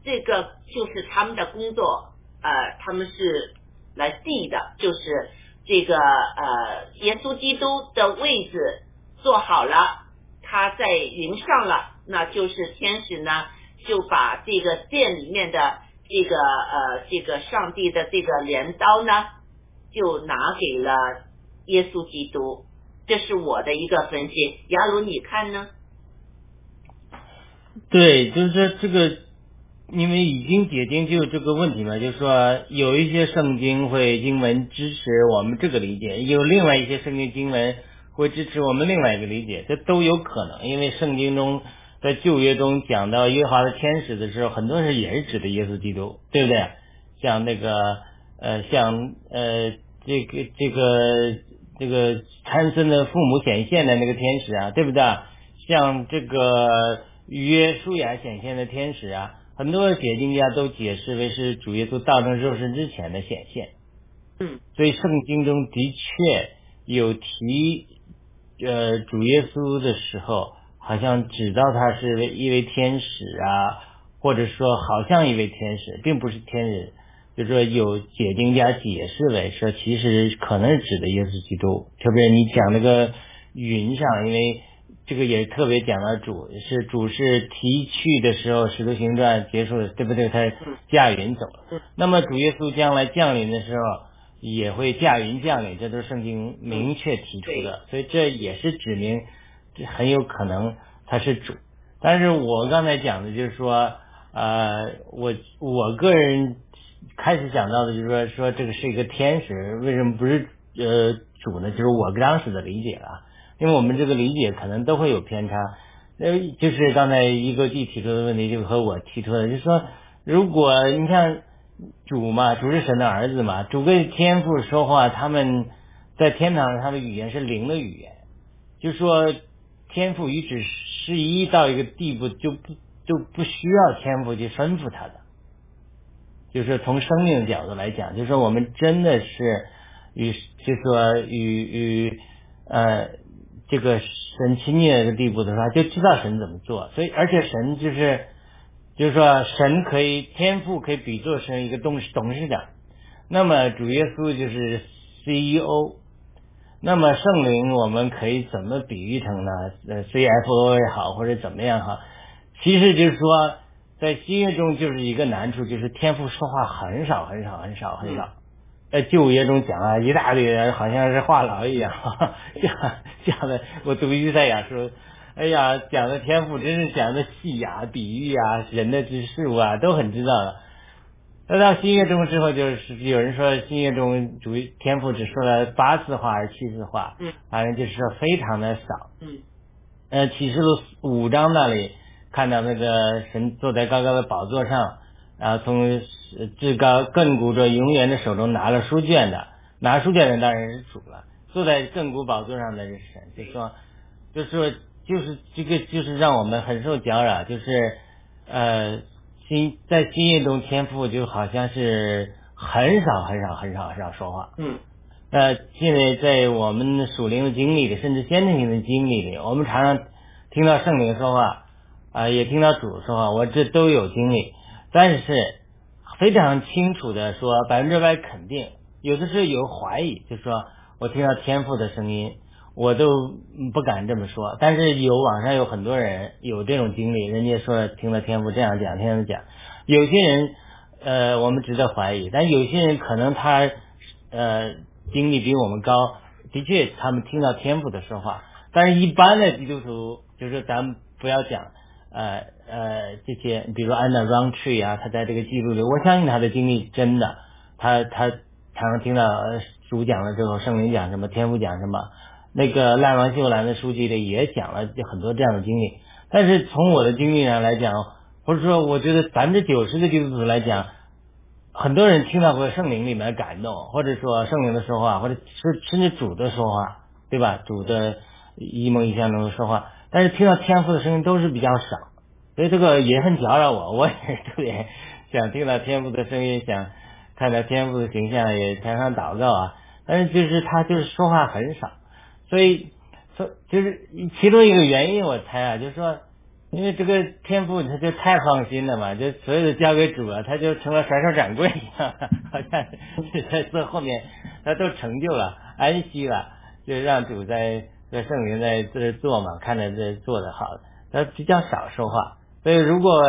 S1: 这个就是他们的工作，呃他们是来递的，就是这个呃耶稣基督的位置做好了。他在云上了，那就是天使呢，就把这个殿里面的这个呃这个上帝的这个镰刀呢，就拿给了耶稣基督。这是我的一个分析，雅鲁你看呢？
S2: 对，就是说这个，因为已经解经就这个问题嘛，就是说有一些圣经会经文支持我们这个理解，有另外一些圣经经文。会支持我们另外一个理解，这都有可能，因为圣经中在旧约中讲到耶华的天使的时候，很多人也是指的耶稣基督，对不对？像那个呃，像呃，这个这个这个参孙的父母显现的那个天使啊，对不对？像这个约书亚显现的天使啊，很多解经家都解释为是主耶稣道成肉身之前的显现。
S1: 嗯，
S2: 所以圣经中的确有提。呃，主耶稣的时候，好像知道他是一位天使啊，或者说好像一位天使，并不是天人。就是说有解经家解释为说，其实可能是指的耶稣基督。特别你讲那个云上，因为这个也特别讲到主是主是提去的时候，使徒行传结束了，对不对？他驾云走了。那么主耶稣将来降临的时候。也会驾云降临，这都是圣经明确提出的，所以这也是指明很有可能他是主。但是我刚才讲的就是说，呃，我我个人开始讲到的就是说，说这个是一个天使，为什么不是呃主呢？就是我当时的理解啊，因为我们这个理解可能都会有偏差。呃，就是刚才一个弟提出的问题，就和我提出的，就是说，如果你像。主嘛，主是神的儿子嘛，主跟天父说话，他们在天堂上，他的语言是灵的语言，就说天父与只是一到一个地步，就不就不需要天父去吩咐他的，就是从生命的角度来讲，就是说我们真的是与，就说与与呃这个神亲近的地步的时候，就知道神怎么做，所以而且神就是。就是说，神可以天赋可以比作成一个董事董事长，那么主耶稣就是 CEO，那么圣灵我们可以怎么比喻成呢？呃，CFO 也好，或者怎么样哈？其实就是说，在新约中就是一个难处，就是天赋说话很少很少很少很少。在旧约中讲啊，一大堆人好像是话痨一样，讲讲的我读一赛亚说。哎呀，讲的天赋真是讲的细呀，比喻啊，人的之事物啊，都很知道的。那到新月中之后，就是有人说新月中主天赋只说了八次话还是七次话，
S1: 嗯，
S2: 反正就是说非常的少，
S1: 嗯。
S2: 呃，启示录五章那里看到那个神坐在高高的宝座上，然后从至高亘古着永远的手中拿了书卷的，拿书卷的当然是主了，坐在亘古宝座上的是神，就说，就说。就是这个，就是让我们很受搅扰。就是呃，新在新业中，天赋就好像是很少很少很少很少说话。
S1: 嗯。
S2: 呃，现在在我们属灵的经历里，甚至先天性的经历里，我们常常听到圣灵说话，啊，也听到主说话，我这都有经历。但是非常清楚的说，百分之百肯定，有的时候有怀疑，就说我听到天赋的声音。我都不敢这么说，但是有网上有很多人有这种经历，人家说听了天赋这样讲，这样讲。有些人呃，我们值得怀疑，但有些人可能他呃经历比我们高，的确他们听到天赋的说话。但是一般的基督徒，就是咱们不要讲呃呃这些，比如安娜 Round Tree 啊，他在这个记录里，我相信他的经历真的，他他常常听到主讲了之后，圣灵讲什么，天赋讲什么。那个赖王秀兰的书籍里也讲了很多这样的经历，但是从我的经历上来讲，或者说我觉得百分之九十的基督徒来讲，很多人听到过圣灵里面的感动，或者说圣灵的说话，或者甚甚至主的说话，对吧？主的一梦一象中的说话，但是听到天赋的声音都是比较少，所以这个也很搅扰我，我也特别想听到天赋的声音，想看到天赋的形象，也常常祷告啊。但是就是他就是说话很少，所以说就是其中一个原因，我猜啊，就是说。因为这个天赋他就太放心了嘛，就所有的交给主了，他就成了甩手掌柜一样，好像是在这后面他都成就了，安息了，就让主在在圣灵在这做嘛，看着这做的好，他比较少说话。所以如果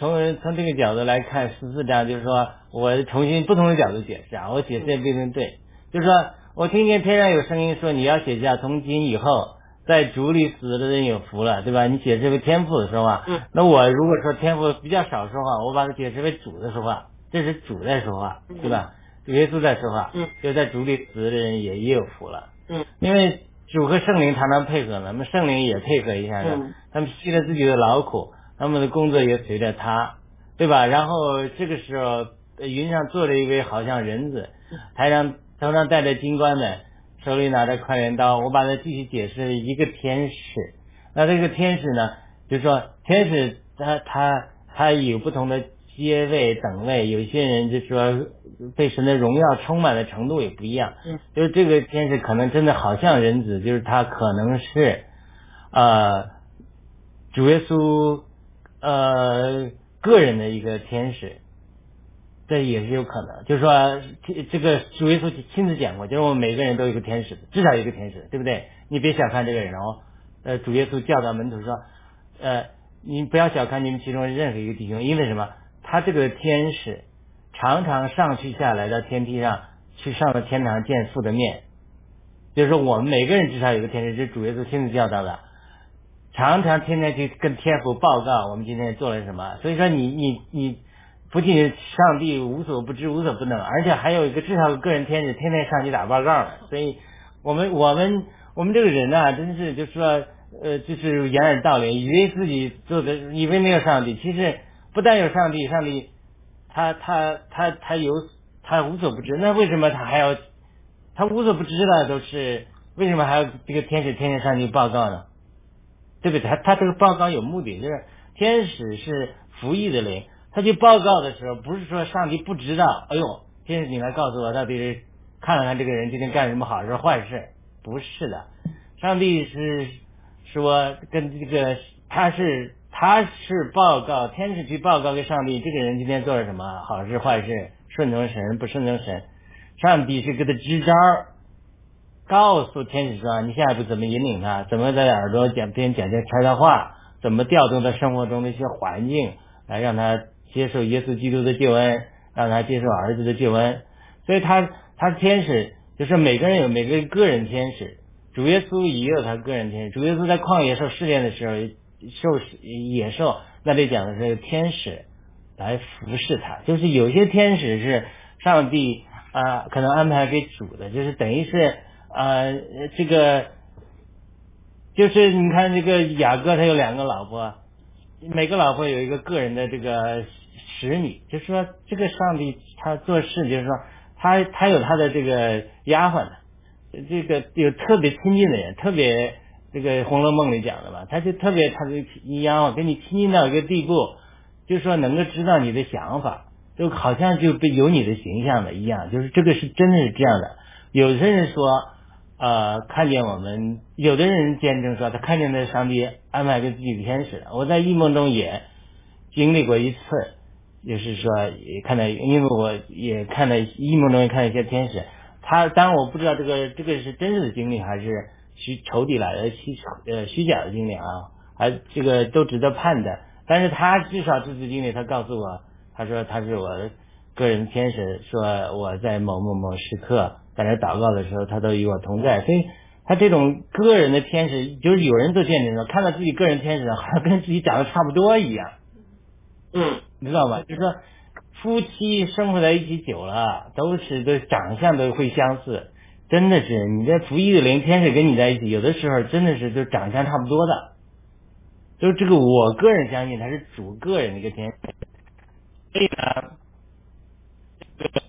S2: 从从这个角度来看十四章，就是说我重新不同的角度解释啊，我解释也不一定对，就是说我听见天上有声音说你要写下从今以后。在主里死的人有福了，对吧？你解释为天赋的说话，
S1: 嗯，
S2: 那我如果说天赋比较少说话，我把它解释为主的说话，这是主在说话，对吧？耶稣在说话，
S1: 嗯，
S2: 就在主里死的人也也有福了，
S1: 嗯，
S2: 因为主和圣灵常常配合，那么圣灵也配合一下他们吸了自己的劳苦，他们的工作也随着他，对吧？然后这个时候云上坐着一位好像人子，台上头上戴着金冠的。手里拿着快镰刀，我把它继续解释一个天使。那这个天使呢，就是说天使他他他有不同的阶位等位，有些人就说被神的荣耀充满的程度也不一样。
S1: 嗯，
S2: 就是这个天使可能真的好像人子，就是他可能是呃主耶稣呃个人的一个天使。这也是有可能，就是说，这个主耶稣亲自讲过，就是我们每个人都有一个天使，至少有一个天使，对不对？你别小看这个人哦。呃，主耶稣教导门徒说，呃，你不要小看你们其中任何一个弟兄，因为什么？他这个天使常常上去下来到天梯上去上了天堂见父的面，就是说我们每个人至少有个天使，这是主耶稣亲自教导的，常常天天去跟天父报告我们今天做了什么。所以说你你你。不仅上帝无所不知、无所不能，而且还有一个至少个人天使天天上去打报告。所以，我们我们我们这个人呢，真是就是说，呃，就是掩耳盗铃，以为自己做的，以为没有上帝。其实不但有上帝，上帝他他他他有他无所不知，那为什么他还要他无所不知的都是为什么还要这个天使天天上去报告呢？对不对？他他这个报告有目的，就是天使是服役的灵。他去报告的时候，不是说上帝不知道。哎呦，天使你来告诉我，到底是看了看这个人今天干什么好事坏事？不是的，上帝是说跟这个他是他是报告天使去报告给上帝，这个人今天做了什么好事坏事，顺从神不顺从神，上帝是给他支招，告诉天使说你下一步怎么引领他，怎么在耳朵讲边讲些悄悄话，怎么调动他生活中的一些环境来让他。接受耶稣基督的救恩，让他接受儿子的救恩，所以他他天使，就是每个人有每个个人天使，主耶稣也有他个人天使。主耶稣在旷野受试炼的时候，兽野兽，那里讲的是天使来服侍他，就是有些天使是上帝啊可能安排给主的，就是等于是啊这个，就是你看这个雅各他有两个老婆，每个老婆有一个个人的这个。使女，就是说这个上帝他做事，就是说他他有他的这个丫鬟的，这个有特别亲近的人，特别这个《红楼梦》里讲的嘛，他就特别他的丫鬟跟你亲近到一个地步，就说能够知道你的想法，就好像就被有你的形象的一样，就是这个是真的是这样的。有的人说，呃，看见我们，有的人见证说他看见那上帝安排给自己的天使，我在异梦中也经历过一次。就是说，也看到，因为我也看到异梦中也看到一些天使，他当然我不知道这个这个是真实的经历还是虚仇敌来的虚呃虚假的经历啊，还这个都值得判的。但是他至少这次经历，他告诉我，他说他是我个人天使，说我在某某某时刻在那祷告的时候，他都与我同在。所以他这种个人的天使，就是有人做见证的，看到自己个人天使好像跟自己长得差不多一样。
S1: 嗯。
S2: 你知道吗？就是说，夫妻生活在一起久了，都是都长相都会相似，真的是你这服役的灵天使跟你在一起，有的时候真的是就长相差不多的。就这个，我个人相信他是主个人的一个天使。所以呢，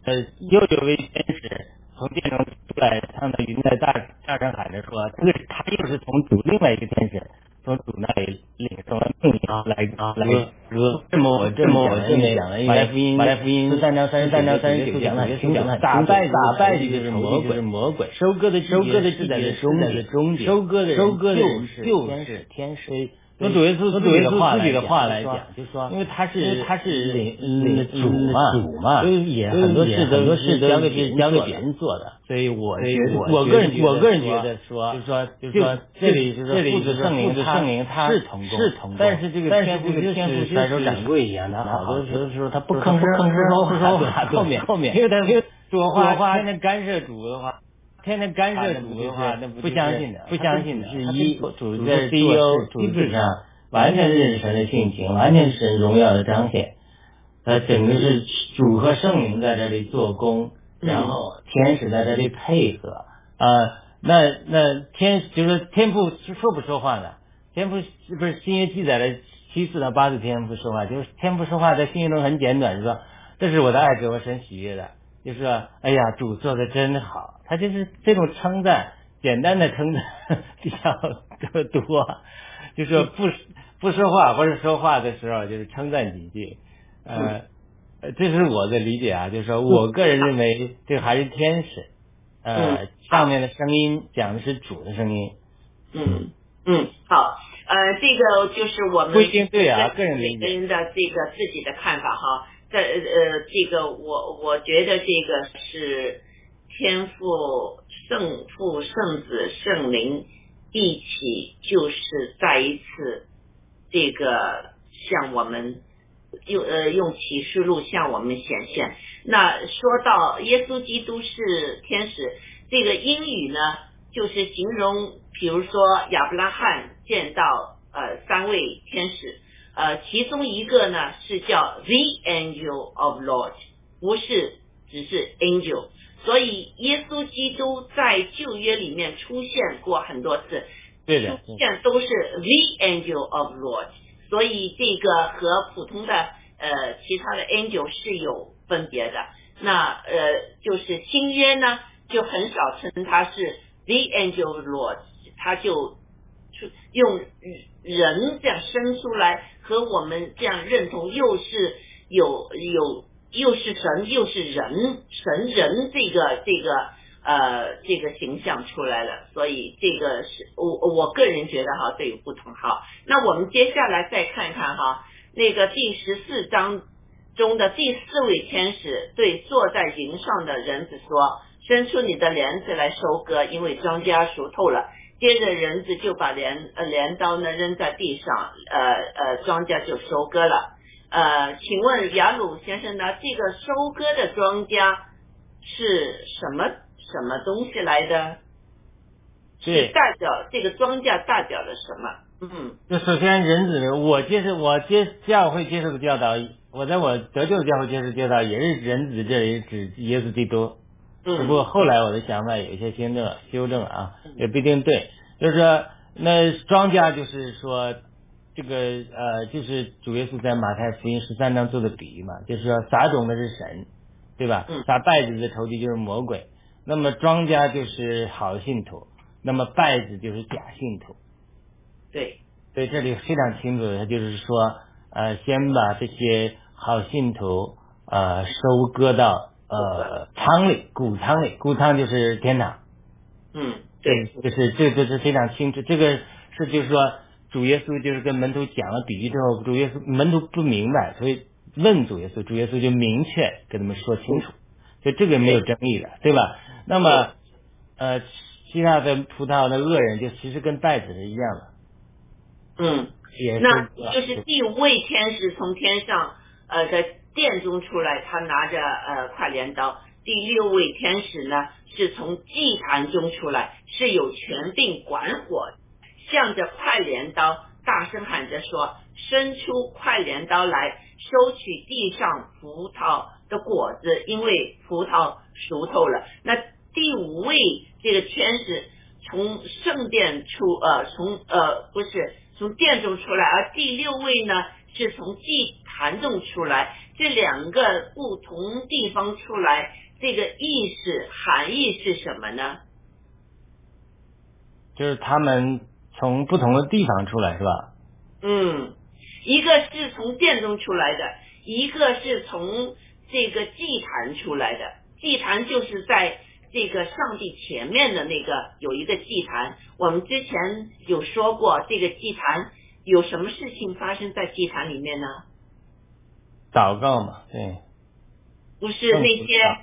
S2: 呃，又有位天使从殿中出来，唱的云在大大声喊着说：“这个他又是从主另外一个天使从主那里领受了命令来啊来
S6: 哥，
S2: 这么我这么我这么讲了，因为
S6: 福音
S2: 马来福音
S6: 三章三十
S2: 三章三
S6: 十九
S2: 十九讲的
S6: 讲的清楚
S2: 讲的
S6: 大败
S2: 打败就
S6: 就是是
S2: 魔鬼
S6: 魔鬼
S2: 收割的
S6: 收割的
S2: 是在这
S6: 季节是终点
S2: 收割的
S6: 收割的人
S2: 就是
S6: 就是
S2: 天使。
S6: 对
S2: 用主耶稣
S6: 用主耶稣
S2: 自己的话
S6: 来讲就说
S2: 因为他是
S6: 他是
S2: 领
S6: 领
S2: 领主嘛，
S6: 主嘛
S2: 所以也很多事
S6: 很多事都
S2: 交给
S6: 是
S2: 交给别
S6: 别人
S2: 人做的，所以我
S6: 我
S2: 我个人我个人觉得说，
S6: 就是说
S2: 就是说这里就是
S6: 这里就是
S2: 圣灵
S6: 父子
S2: 他
S6: 圣灵他
S2: 是同工
S6: 是同工
S2: 但是这个
S6: 但是
S2: 天赋
S6: 这个天赋
S2: 就是甩手
S6: 就是
S2: 掌柜一样，他好多时候他
S6: 不
S2: 不吭声
S6: 吭声
S2: 不说
S6: 不
S2: 不说话，
S6: 说话对
S2: 后面
S6: 后面
S2: 因为他说
S6: 话天
S2: 天干涉主的话。天天干涉主的话，那不相信的，不相信的，
S6: 是一
S2: 主在
S6: CEO
S2: 基本上完全认识神的性情，完全是神荣耀的彰显。呃，整个是主和圣灵在这里做工，然后天使在这里配合。呃，那那天就是天赋是说不说话的，天赋是不是新约记载了七次到八次天父说话，就是天赋说话在新约中很简短，是说这是我的爱子，我神喜悦的，就是说哎呀主做的真好，他就是这种称赞，简单的称赞比较多，就说不不说话或者说话的时候就是称赞几句，呃。呃，这是我的理解啊，就是说我个人认为这还是天使，呃，上面的声音讲的是主的声音，
S1: 嗯嗯，好，呃，这个就是我们
S2: 对啊个人理解
S1: 每个人的这个自己的看法哈。这呃，这个我我觉得这个是天父、圣父、圣子、圣灵一起，就是再一次这个向我们。用呃用启示录向我们显现。那说到耶稣基督是天使，这个英语呢，就是形容，比如说亚伯拉罕见到呃三位天使，呃其中一个呢是叫 the angel of Lord，不是只是 angel。所以耶稣基督在旧约里面出现过很多次，
S2: 对的，
S1: 出现都是 the angel of Lord。所以这个和普通的呃其他的 angel 是有分别的。那呃就是新约呢，就很少称他是 the angel of Lord，他就出用人这样生出来，和我们这样认同，又是有有又是神又是人，神人这个这个。呃，这个形象出来了，所以这个是我我个人觉得哈，这有不同哈。那我们接下来再看看哈，那个第十四章中的第四位天使对坐在云上的人子说：“伸出你的帘子来收割，因为庄稼熟透了。”接着人子就把镰呃镰刀呢扔在地上，呃呃，庄稼就收割了。呃，请问雅鲁先生呢，这个收割的庄稼是什么？什么东西来的？是代表这个庄稼代表了什么？嗯，
S2: 就首先人子，我接受我接教会接受的教导，我在我得救的教会接受教导也是人子，这里指耶稣基督。
S1: 嗯，
S2: 不过后来我的想法有一些修正修正啊，也不一定对。就是说，那庄稼就是说，这个呃，就是主耶稣在马太福音十三章做的比喻嘛，就是说撒种的是神，对吧？
S1: 嗯
S2: 撒稗子的仇敌就是魔鬼。那么庄稼就是好信徒，那么稗子就是假信徒。
S1: 对，
S2: 所以这里非常清楚的，就是说，呃，先把这些好信徒呃收割到呃仓里，谷仓里，谷仓就是天堂。
S1: 嗯，对，
S2: 就是这这是非常清楚，这个是就是说主耶稣就是跟门徒讲了比喻之后，主耶稣门徒不明白，所以问主耶稣，主耶稣就明确跟他们说清楚，所以这个没有争议的，对吧？那么呃，希腊的葡萄的恶人就其实跟稗子是一样的，
S1: 嗯，
S2: 也是
S1: 那就是第五位天使从天上呃在殿中出来，他拿着呃快镰刀。第六位天使呢是从祭坛中出来，是有权柄管火，向着快镰刀大声喊着说：“伸出快镰刀来，收取地上葡萄的果子，因为葡萄熟透了。”那第五位这个天使从圣殿出，呃，从呃不是从殿中出来，而第六位呢是从祭坛中出来，这两个不同地方出来，这个意思含义是什么呢？
S2: 就是他们从不同的地方出来，是吧？
S1: 嗯，一个是从殿中出来的，一个是从这个祭坛出来的。祭坛就是在这个上帝前面的那个有一个祭坛。我们之前有说过，这个祭坛有什么事情发生在祭坛里面呢？
S2: 祷告嘛，对，
S1: 不是那些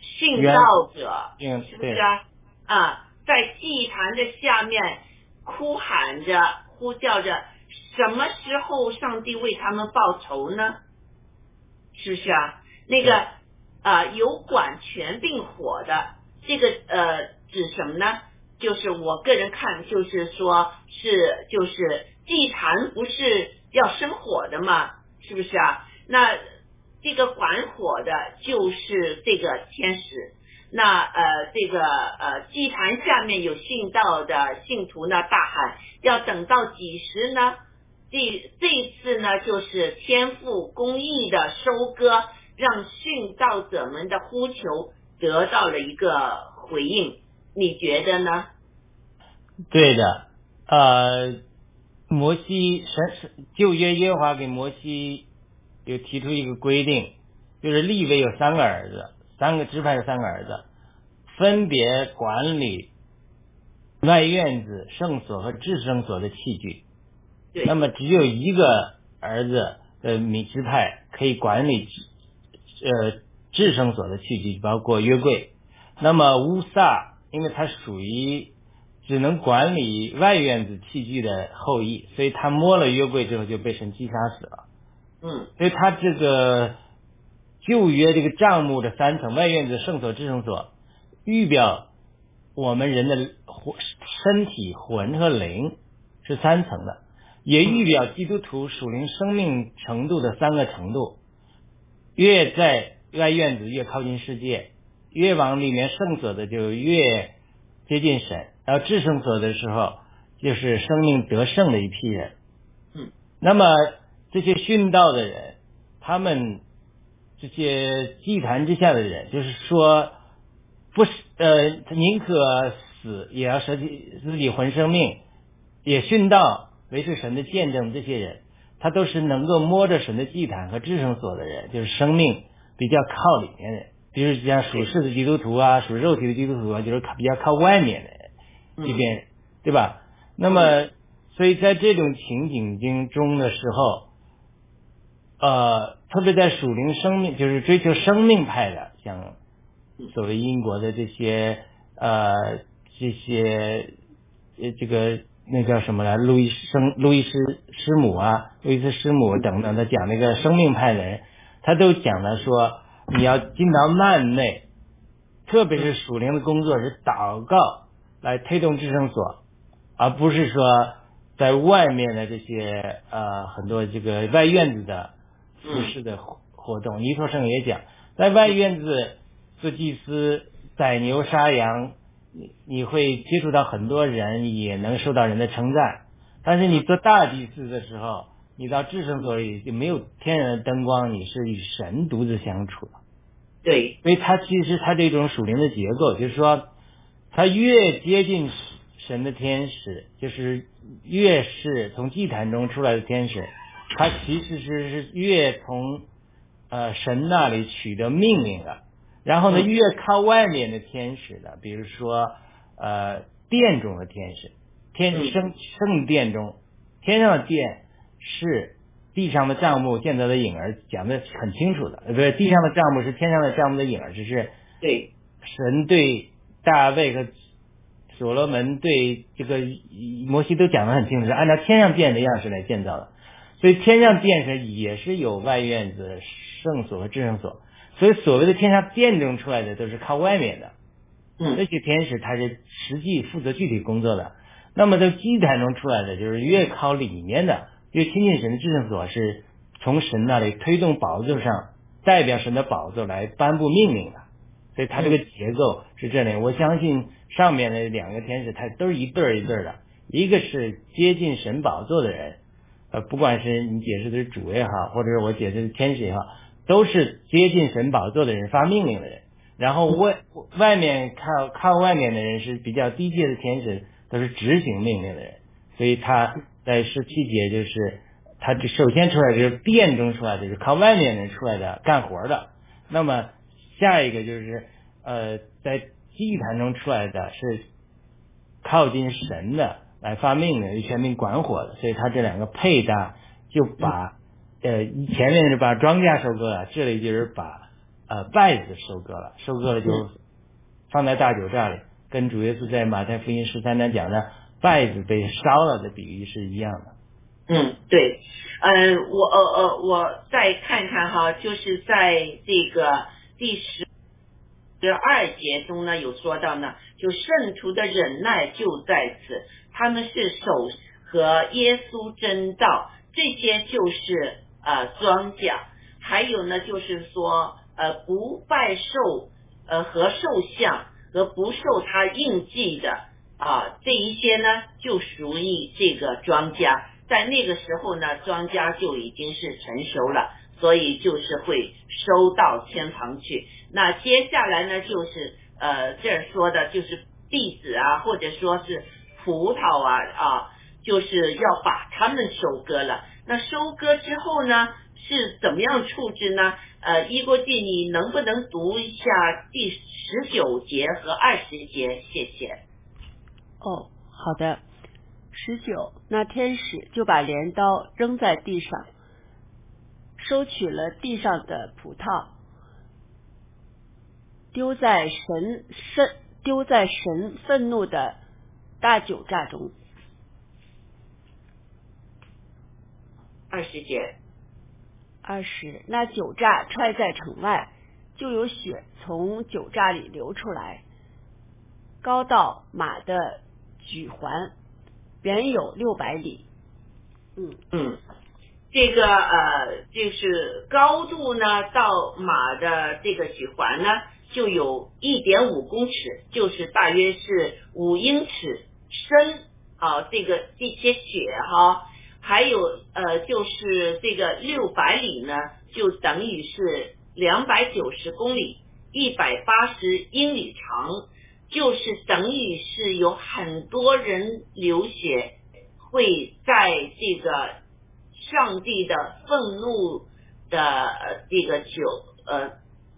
S1: 殉道者，是不是啊？啊，在祭坛的下面哭喊着、呼叫着，什么时候上帝为他们报仇呢？是不是啊？那个啊，有管权并火的，这个呃，指什么呢？就是我个人看，就是说，是就是祭坛不是要生火的嘛？是不是啊？那这个管火的就是这个天使，那呃这个呃祭坛下面有信道的信徒呢，大喊要等到几时呢？这这次呢，就是天赋公义的收割，让殉道者们的呼求得到了一个回应。你觉得呢？
S2: 对的，呃，摩西神旧约耶华给摩西。又提出一个规定，就是立位有三个儿子，三个支派的三个儿子，分别管理外院子、圣所和至圣所的器具。那么只有一个儿子的米支派可以管理呃至圣所的器具，包括约柜。那么乌萨，因为他属于只能管理外院子器具的后裔，所以他摸了约柜之后就被神击杀死了。
S1: 嗯，
S2: 所以他这个旧约这个账目的三层，外院子、圣所、至圣所，预表我们人的魂、身体、魂和灵是三层的，也预表基督徒属灵生命程度的三个程度。越在外院子越靠近世界，越往里面圣所的就越接近神，然后至圣所的时候就是生命得胜的一批人。
S1: 嗯，
S2: 那么。这些殉道的人，他们这些祭坛之下的人，就是说，不是呃，宁可死也要舍弃自己魂生命，也殉道维持神的见证。这些人，他都是能够摸着神的祭坛和至圣所的人，就是生命比较靠里面的人。比如像属世的基督徒啊，属肉体的基督徒啊，就是比较靠外面的这边，对吧？那么，所以在这种情景经中的时候。呃，特别在属灵生命，就是追求生命派的，像所谓英国的这些呃这些呃这个那叫什么来，路易生路易斯师母啊，路易斯师母等等，他讲那个生命派的人，他都讲了说，你要进到幔内，特别是属灵的工作是祷告来推动智圣所，而不是说在外面的这些呃很多这个外院子的。服饰的活动，尼托生也讲，在外院子做祭司宰牛杀羊，你你会接触到很多人，也能受到人的称赞。但是你做大祭司的时候，你到至圣所里就没有天然的灯光，你是与神独自相处。
S1: 对，
S2: 所以它其实它这种属灵的结构，就是说，它越接近神的天使，就是越是从祭坛中出来的天使。他其实是是越从呃神那里取得命令的，然后呢越靠外面的天使的，比如说呃殿中的天使，天圣圣殿中天上的殿是地上的帐幕建造的影儿，讲的很清楚的，呃不是地上的帐幕是天上的帐幕的影儿，只是
S1: 对。
S2: 神对大卫和所罗门对这个摩西都讲的很清楚，是按照天上殿的样式来建造的。所以天上殿上也是有外院子、圣所和至圣所，所以所谓的天上殿中出来的都是靠外面的，
S1: 嗯，
S2: 那些天使他是实际负责具体工作的。那么在祭坛中出来的就是越靠里面的，越亲近神的至圣所是从神那里推动宝座上，代表神的宝座来颁布命令的。所以它这个结构是这样。我相信上面的两个天使，他都是一对儿一对儿的，一个是接近神宝座的人。呃，不管是你解释的是主也好，或者是我解释的天使也好，都是接近神宝座的人，发命令的人。然后外外面靠靠外面的人是比较低阶的天使，都是执行命令的人。所以他在十七节就是他这首先出来就是殿中出来的，是靠外面人出来的干活的。那么下一个就是呃在祭坛中出来的是靠近神的来发命令、全民管火的，所以他这两个配搭就把呃前面是把庄稼收割了，这里就是把呃稗子收割了，收割了就放在大酒榨里，跟主耶稣在马太福音十三章讲的稗子被烧了的比喻是一样的。
S1: 嗯，对，嗯，我呃呃，我再看看哈，就是在这个第十第二节中呢，有说到呢，就圣徒的忍耐就在此，他们是守和耶稣真道，这些就是呃庄稼，还有呢，就是说呃不拜受呃和受像和不受他印记的啊这一些呢，就属于这个庄稼。在那个时候呢，庄稼就已经是成熟了，所以就是会收到天堂去。那接下来呢，就是呃这儿说的就是弟子啊，或者说是葡萄啊啊，就是要把它们收割了。那收割之后呢，是怎么样处置呢？呃，一国记，你能不能读一下第十九节和二十节？谢谢。
S3: 哦，好的。十九，那天使就把镰刀扔在地上，收取了地上的葡萄，丢在神愤丢在神愤怒的大酒榨中。
S1: 二十节，
S3: 二十，那酒榨踹在城外，就有血从酒榨里流出来，高到马的举环。远有六百里。
S1: 嗯嗯，这个呃，就是高度呢，到马的这个举环呢，就有一点五公尺，就是大约是五英尺深啊。这个这些雪哈，还有呃，就是这个六百里呢，就等于是两百九十公里，一百八十英里长。就是等于是有很多人流血，会在这个上帝的愤怒的这个酒呃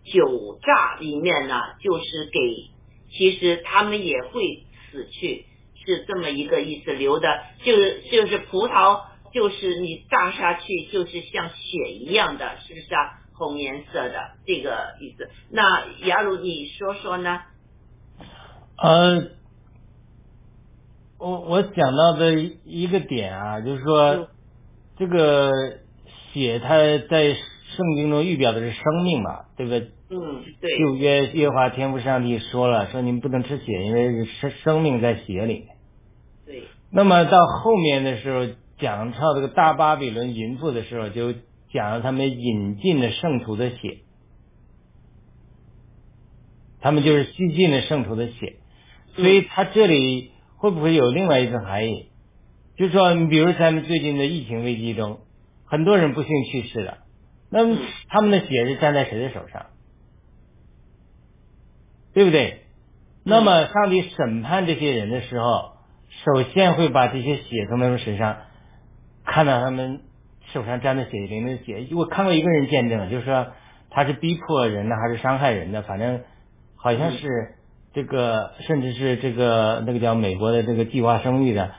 S1: 酒榨里面呢，就是给其实他们也会死去，是这么一个意思。流的就是就是葡萄，就是你榨下去就是像血一样的，是不是啊？红颜色的这个意思。那雅鲁，你说说呢？
S2: 呃，我我想到的一个点啊，就是说，这个血它在圣经中预表的是生命嘛，对不对？
S1: 嗯，对。
S2: 旧约耶和华天赋上帝说了，说你们不能吃血，因为生生命在血里。
S1: 对。
S2: 那么到后面的时候，讲到这个大巴比伦淫妇的时候，就讲了他们引进了圣徒的血，他们就是吸进了圣徒的血。所以他这里会不会有另外一层含义？就是说，你比如咱们最近的疫情危机中，很多人不幸去世了，那么他们的血是沾在谁的手上？对不对？那么上帝审判这些人的时候，首先会把这些血从他们身上看到他们手上沾的血淋的血。我看过一个人见证，就是说他是逼迫人的还是伤害人的，反正好像是。这个甚至是这个那个叫美国的这个计划生育的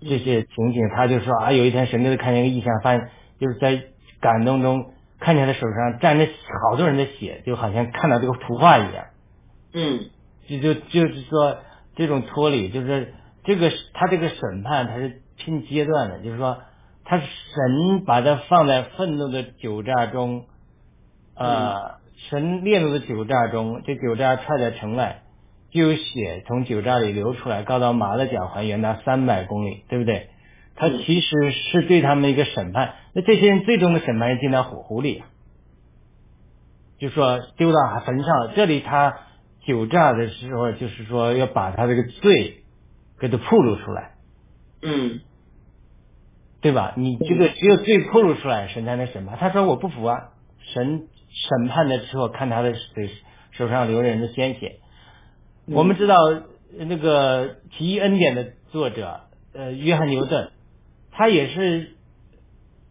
S2: 这些情景，他就说啊，有一天神就看见一个异象，发现就是在感动中看见他手上沾着好多人的血，就好像看到这个图画一样。
S1: 嗯，
S2: 就就就是说这种脱离，就是这个他这个审判他是拼阶段的，就是说他神把他放在愤怒的酒榨中，呃，神烈怒的酒榨中，这酒榨踹在城外。就有血从酒榨里流出来，高到马的脚踝，远达三百公里，对不对？他其实是对他们一个审判。那这些人最终的审判是进到火湖里，就说丢到坟上。这里他酒驾的时候，就是说要把他这个罪给他暴露出来，
S1: 嗯，
S2: 对吧？你这个只有罪暴露出来，神才能审判。他说我不服啊！神审判的时候，看他的手手上流人的鲜血。我们知道那个《奇异恩典》的作者呃约翰牛顿，他也是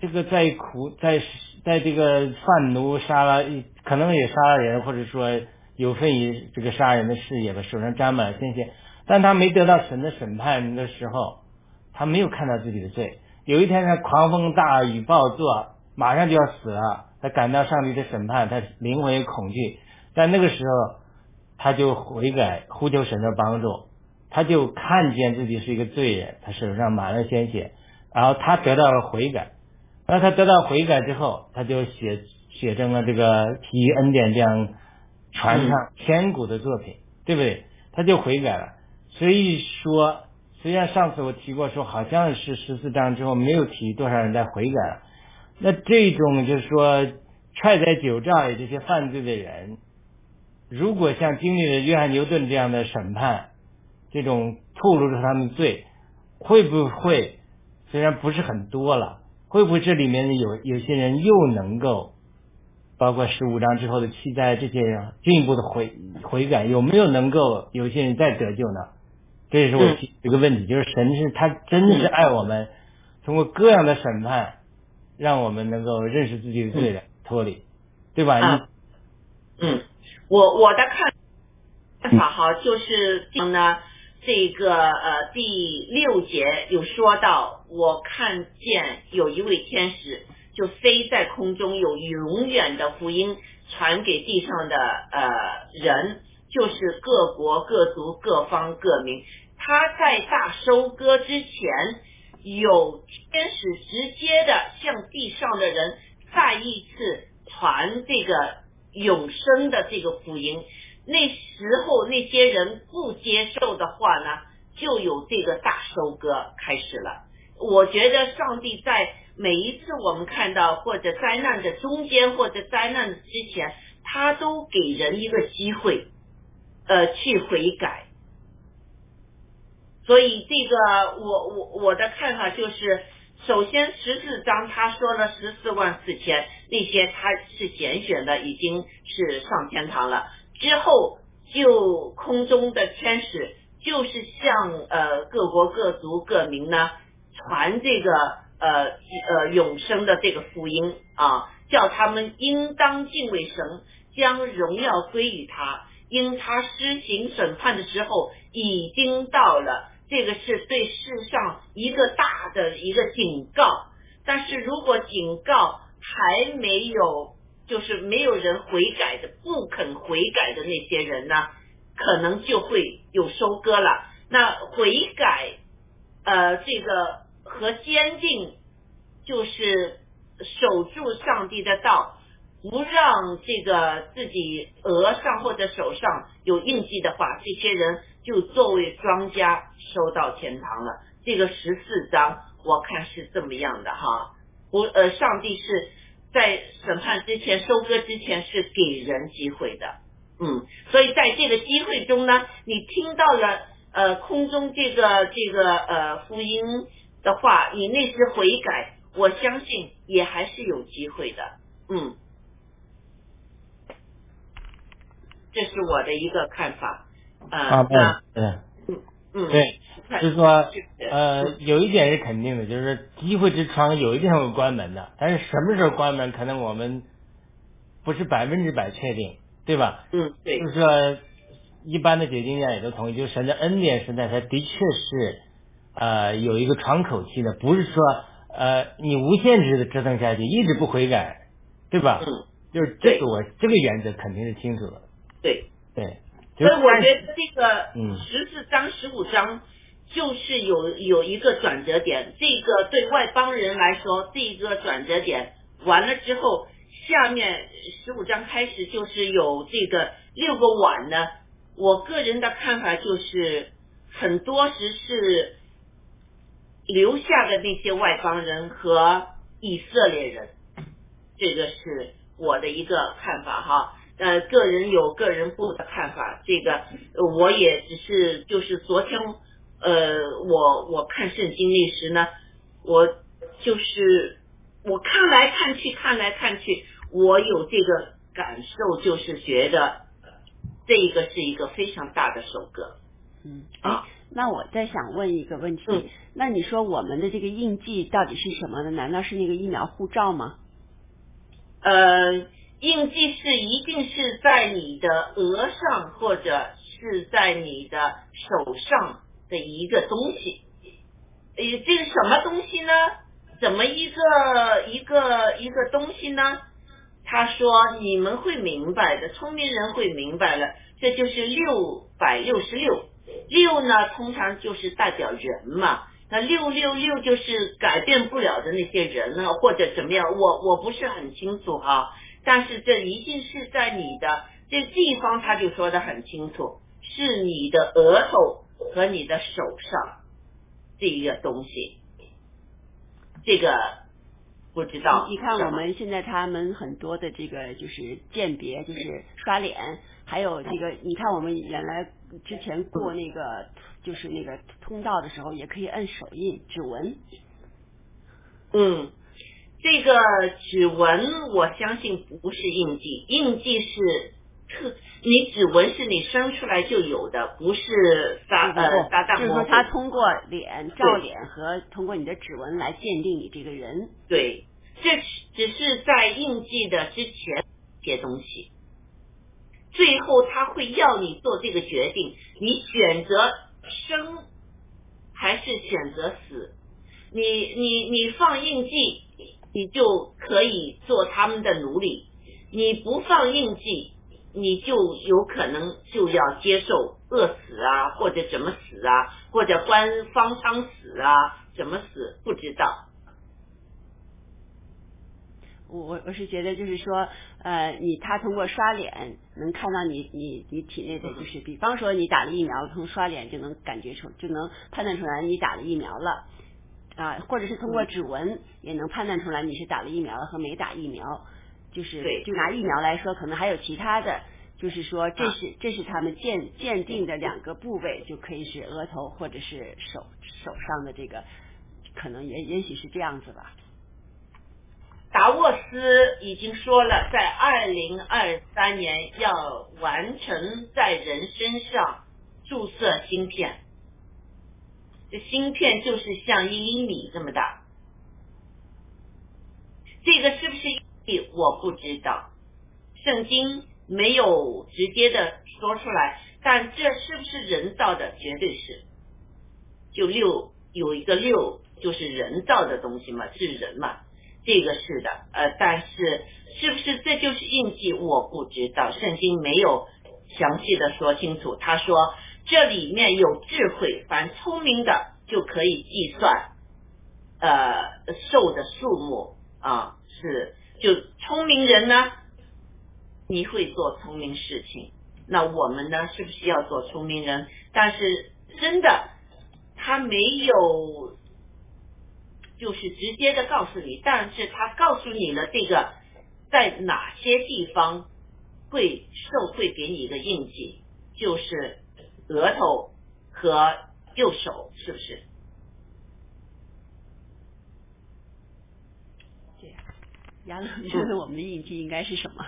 S2: 这个在苦在在这个贩奴杀了，可能也杀了人，或者说有份于这个杀人的事业吧，手上沾满了鲜血，但他没得到神的审判的时候，他没有看到自己的罪。有一天他狂风大雨暴作，马上就要死了，他感到上帝的审判，他灵魂有恐惧，在那个时候他就悔改，呼求神的帮助，他就看见自己是一个罪人，他手上满了鲜血，然后他得到了悔改。然后他得到悔改之后，他就写写成了这个体育恩典这样传唱千古的作品，对不对？他就悔改了。所以说，虽然上次我提过说，好像是十四章之后没有提多少人在悔改了。那这种就是说踹在酒灶里这些犯罪的人，如果像经历了约翰牛顿这样的审判，这种透露着他们罪，会不会虽然不是很多了？会不会这里面有有些人又能够，包括十五章之后的期待这些人进一步的悔悔改，有没有能够有些人再得救呢？这也是我提一个问题，就是神是他真的是爱我们，通过各样的审判，让我们能够认识自己的罪人，脱离，对吧？
S1: 啊，嗯，我我的看法哈，就是呢。这个呃第六节有说到，我看见有一位天使就飞在空中，有永远的福音传给地上的呃人，就是各国各族各方各民。他在大收割之前，有天使直接的向地上的人再一次传这个永生的这个福音。那时候那些人不接受的话呢，就有这个大收割开始了。我觉得上帝在每一次我们看到或者灾难的中间或者灾难之前，他都给人一个机会，呃，去悔改。所以这个我我我的看法就是，首先十四章他说了十四万四千，那些他是拣选的，已经是上天堂了。之后，就空中的天使，就是向呃各国各族各民呢传这个呃呃永生的这个福音啊，叫他们应当敬畏神，将荣耀归于他，因他施行审判的时候已经到了。这个是对世上一个大的一个警告，但是如果警告还没有。就是没有人悔改的，不肯悔改的那些人呢，可能就会有收割了。那悔改，呃，这个和坚定，就是守住上帝的道，不让这个自己额上或者手上有印记的话，这些人就作为庄家收到天堂了。这个十四章我看是这么样的哈，不呃，上帝是。在审判之前、收割之前是给人机会的，嗯，所以在这个机会中呢，你听到了呃空中这个这个呃福音的话，你那时悔改，我相信也还是有机会的，嗯，这是我的一个看法，
S2: 嗯
S1: 嗯，
S2: 对。就是说，呃，有一点是肯定的，就是机会之窗有一天会关门的，但是什么时候关门，可能我们不是百分之百确定，对吧？
S1: 嗯，对。
S2: 就是说，一般的解经家也都同意，就是神的恩典时代，它的确是呃有一个窗口期的，不是说呃你无限制的折腾下去，一直不悔改，对吧？
S1: 嗯，
S2: 就是这个我这个原则肯定是清楚的。
S1: 对
S2: 对。
S1: 所以我觉得这个十四章、十五章。就是有有一个转折点，这个对外邦人来说，这个转折点完了之后，下面十五章开始就是有这个六个碗呢。我个人的看法就是，很多时是留下的那些外邦人和以色列人，这个是我的一个看法哈。呃，个人有个人不的看法，这个我也只是就是昨天。呃，我我看圣经历史呢，我就是我看来看去看来看去，我有这个感受，就是觉得这一个是一个非常大的首歌。
S3: 嗯
S1: 啊，
S3: 那我再想问一个问题，
S1: 嗯
S3: 那你说我们的这个印记到底是什么呢？难道是那个疫苗护照吗？
S1: 呃，印记是一定是在你的额上或者是在你的手上的一个东西。呃，这个什么东西呢？怎么一个一个一个东西呢？他说你们会明白的，聪明人会明白了，这就是六百六十六。六呢，通常就是代表人嘛。那六六六就是改变不了的那些人呢，或者怎么样，我我不是很清楚哈。但是这一定是在你的这地方，他就说的很清楚，是你的额头和你的手上这一个东西。这个不知道。
S3: 你看我们现在他们很多的这个就是鉴别，就是刷脸，还有这个，你看我们原来之前过那个就是那个通道的时候，也可以摁手印、指纹。
S1: 嗯，这个指纹我相信不是印记，印记是特，你指纹是你生出来就有的，不是撒呃
S3: 就是。说他通过脸照脸和通过你的指纹来鉴定你这个人。
S1: 对，这只是在印记的之前一些东西，最后他会要你做这个决定，你选择生还是选择死？你你你放印记，你就可以做他们的奴隶；你不放印记，你就有可能就要接受饿死啊，或者怎么死啊，或者官方舱死啊，怎么死不知道。
S3: 我我我是觉得就是说，呃，你他通过刷脸能看到你你你体内的就是，比方说你打了疫苗，通过刷脸就能感觉出就能判断出来你打了疫苗了。啊，或者是通过指纹也能判断出来你是打了疫苗了和没打疫苗，就是
S1: 对
S3: 就拿疫苗来说，可能还有其他的，就是说这是、这是他们鉴鉴定的两个部位，就可以是额头或者是手手上的这个，可能也也许是这样子吧。
S1: 达沃斯已经说了，在二零二三年要完成在人身上注射芯片。这芯片就是像一厘米这么大，这个是不是我不知道，圣经没有直接的说出来，但这是不是人造的？绝对是。就六有一个六，就是人造的东西嘛，是人嘛，这个是的。呃，但是是不是这就是印记？我不知道，圣经没有详细的说清楚。他说。这里面有智慧，凡聪明的就可以计算，呃，兽的数目啊，是就聪明人呢，你会做聪明事情，那我们呢，是不是要做聪明人？但是真的，他没有，就是直接的告诉你，但是他告诉你了这个在哪些地方会受会给你一个印记，就是。额头和右手是不是？
S3: 这样，杨总觉得我们的印记应该是什么？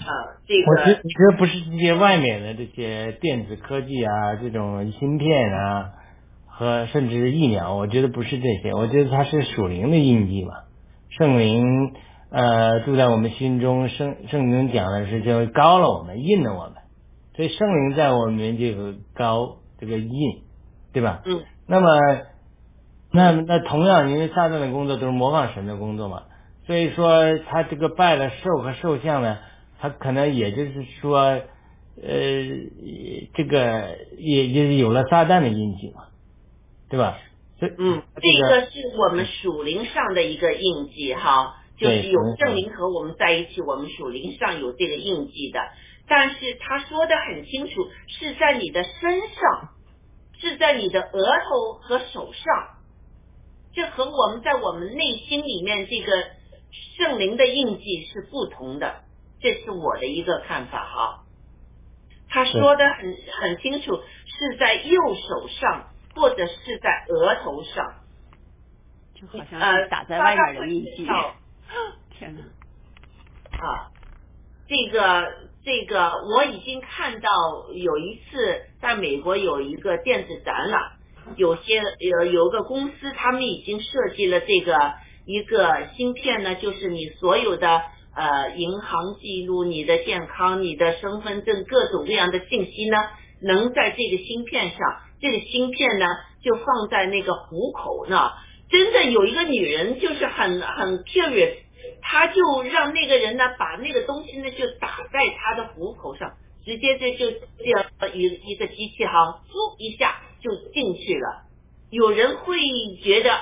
S1: 啊，这个
S2: 我觉得觉得不是这些外面的这些电子科技啊，这种芯片啊，和甚至疫苗，我觉得不是这些，我觉得它是属灵的印记嘛。圣灵呃住在我们心中，圣圣灵讲的是就高了我们，印了我们。所以圣灵在我们这个高这个印，对吧？
S1: 嗯。
S2: 那么，那那同样，因为撒旦的工作都是模仿神的工作嘛，所以说他这个拜了兽和兽像呢，他可能也就是说，呃，这个也就是有了撒旦的印记嘛，对吧？所以
S1: 嗯，这个是我们属灵上的一个印记哈，就是有圣灵和我们在一起，我们属灵上有这个印记的。但是他说的很清楚，是在你的身上，是在你的额头和手上，这和我们在我们内心里面这个圣灵的印记是不同的，这是我的一个看法哈。他说的很很清楚，是在右手上或者是在额头上，
S3: 就好像是打在外面的印记。
S1: 呃、
S3: 天哪！
S1: 啊，这个。这个我已经看到有一次在美国有一个电子展览，有些有有个公司他们已经设计了这个一个芯片呢，就是你所有的呃银行记录、你的健康、你的身份证各种各样的信息呢，能在这个芯片上，这个芯片呢就放在那个虎口呢。真的有一个女人就是很很 curious。他就让那个人呢，把那个东西呢，就打在他的虎口上，直接这就这样一一个机器哈，嗖一下就进去了。有人会觉得，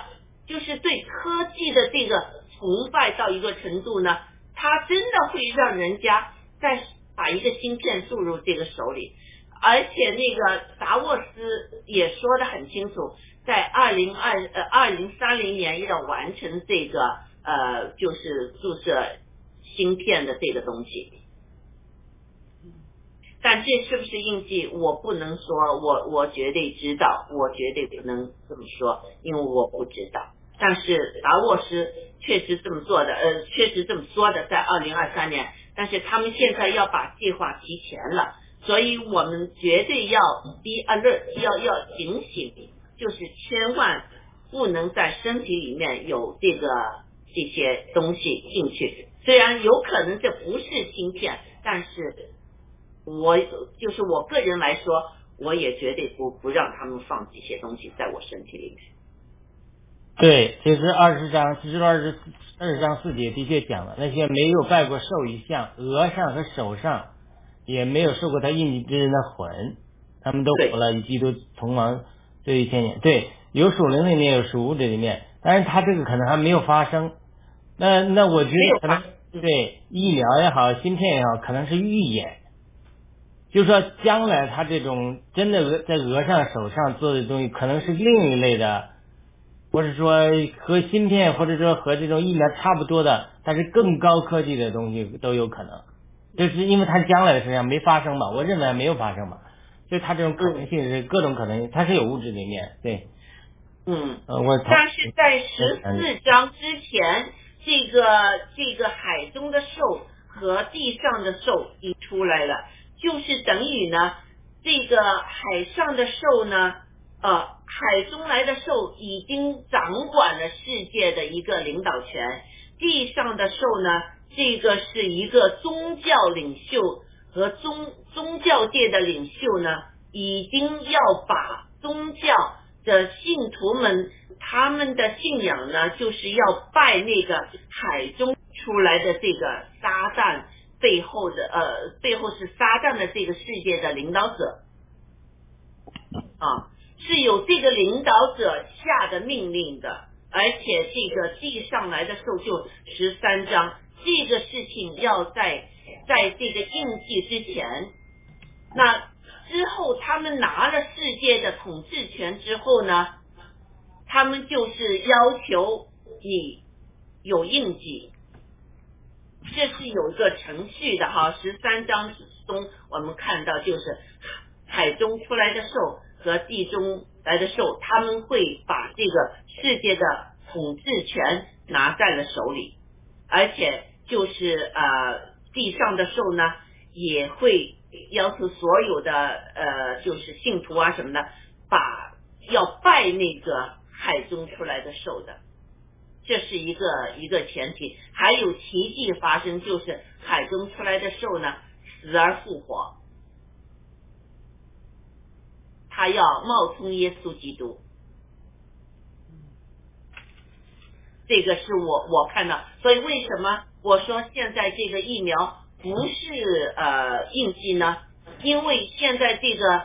S1: 就是对科技的这个崇拜到一个程度呢，他真的会让人家再把一个芯片注入这个手里，而且那个达沃斯也说的很清楚，在二零二呃二零三零年要完成这个。呃，就是注射芯片的这个东西，但这是不是印记？我不能说，我我绝对知道，我绝对不能这么说，因为我不知道。但是达沃斯确实这么做的，呃，确实这么说的，在二零二三年。但是他们现在要把计划提前了，所以我们绝对要 be alert，要要警醒，就是千万不能在身体里面有这个。这些东西进去，虽然有可能这不是芯片，但是我就是我个人来说，我也绝对不不让他们放这些东西在我身体里面。
S2: 对，其实二十章，其实二十二十章四节的确讲了，那些没有拜过兽一像，额上和手上也没有受过他印记之人的魂，他们都活了与基督同亡这一千年。对，有属灵的里面，有属物质里面，但是他这个可能还没有发生。那那我觉得可能对疫苗也好，芯片也好，可能是预演，就是说将来他这种真的在额上、手上做的东西，可能是另一类的，或者说和芯片或者说和这种疫苗差不多的，但是更高科技的东西都有可能，就是因为它将来的事情没发生嘛，我认为没有发生嘛，所以它这种可能性是各种可能性，它是有物质里面对，
S1: 嗯，
S2: 呃我
S1: 但是在十四章之前。这个这个海中的兽和地上的兽已出来了，就是等于呢，这个海上的兽呢，呃，海中来的兽已经掌管了世界的一个领导权，地上的兽呢，这个是一个宗教领袖和宗宗教界的领袖呢，已经要把宗教的信徒们。他们的信仰呢，就是要拜那个海中出来的这个撒旦背后的呃，背后是撒旦的这个世界的领导者啊，是有这个领导者下的命令的，而且这个地上来的时候就十三章，这个事情要在在这个印记之前，那之后他们拿了世界的统治权之后呢？他们就是要求你有印记，这是有一个程序的哈。十三章中我们看到，就是海中出来的兽和地中来的兽，他们会把这个世界的统治权拿在了手里，而且就是呃地上的兽呢，也会要求所有的呃就是信徒啊什么的，把要拜那个。海中出来的兽的，这是一个一个前提，还有奇迹发生，就是海中出来的兽呢死而复活，他要冒充耶稣基督，这个是我我看到，所以为什么我说现在这个疫苗不是呃应激呢？因为现在这个。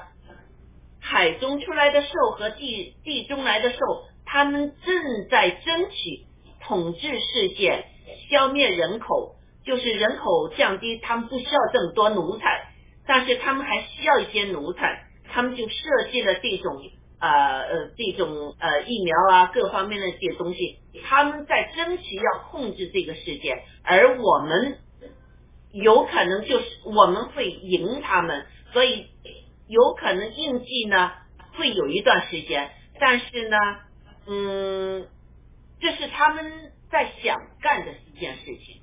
S1: 海中出来的兽和地地中来的兽，他们正在争取统治世界，消灭人口，就是人口降低，他们不需要这么多奴才，但是他们还需要一些奴才，他们就设计了这种呃呃这种呃疫苗啊各方面的这些东西，他们在争取要控制这个世界，而我们有可能就是我们会赢他们，所以。有可能印记呢会有一段时间，但是呢，嗯，这是他们在想干的一件事情，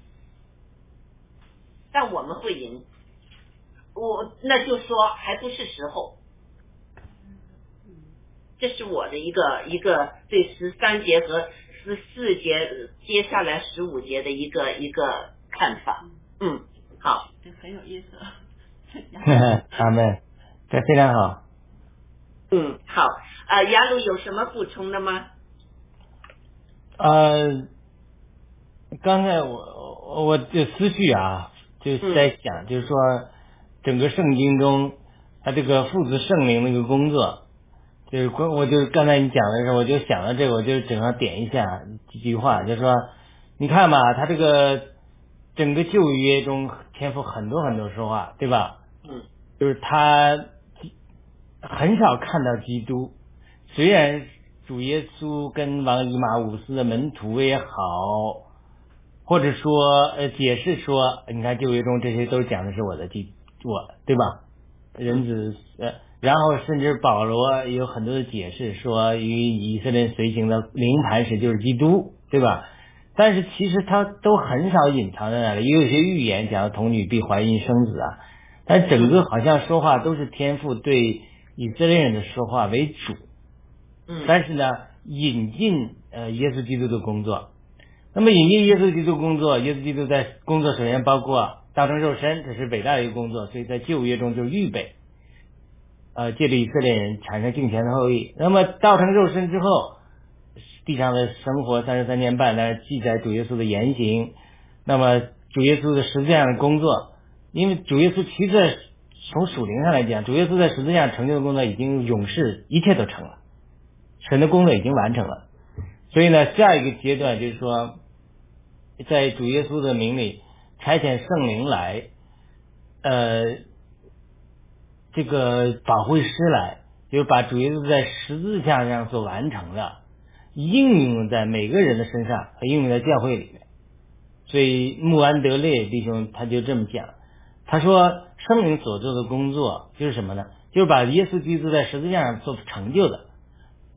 S1: 但我们会赢，我那就说还不是时候。这是我的一个一个对十三节和十四节接下来十五节的一个一个看法。嗯，好，
S3: 这很有意思。
S2: 阿妹，这非常好。
S1: 嗯，好，啊，雅鲁有什么补充的吗？
S2: 呃，刚才我我的思绪啊，就是在想，就是说整个圣经中，他这个父子圣灵那个工作。就是关，我就刚才你讲的时候，我就想到这个，我就整个点一下几句话，就是说，你看吧，他这个整个旧约中，天赋很多很多说话，对吧？
S1: 嗯。
S2: 就是他很少看到基督，虽然主耶稣跟王以马五斯的门徒也好，或者说呃解释说，你看旧约中这些都讲的是我的基我，对吧？人子呃。然后甚至保罗有很多的解释，说与以色列随行的灵磐石就是基督，对吧？但是其实他都很少隐藏在那里，也有些预言讲童女必怀孕生子啊。但整个好像说话都是天父对以色列人的说话为主。
S1: 嗯。
S2: 但是呢，引进呃耶稣基督的工作，那么引进耶稣基督工作，耶稣基督在工作首先包括道成肉身，这是伟大的一个工作，所以在旧约中就是预备。呃，借着以色列人产生敬虔的后裔，那么道成肉身之后，地上的生活三十三年半，但是记载主耶稣的言行，那么主耶稣的十字架的工作，因为主耶稣其实从属灵上来讲，主耶稣在十字架成就的工作已经永世一切都成了，神的工作已经完成了，所以呢，下一个阶段就是说，在主耶稣的名里差遣圣灵来，呃。这个保惠师来，就是把主耶稣在十字架上所完成的，应用在每个人的身上和应用在教会里面。所以穆安德烈弟兄他就这么讲，他说圣灵所做的工作就是什么呢？就是把耶稣基督在十字架上所成就的，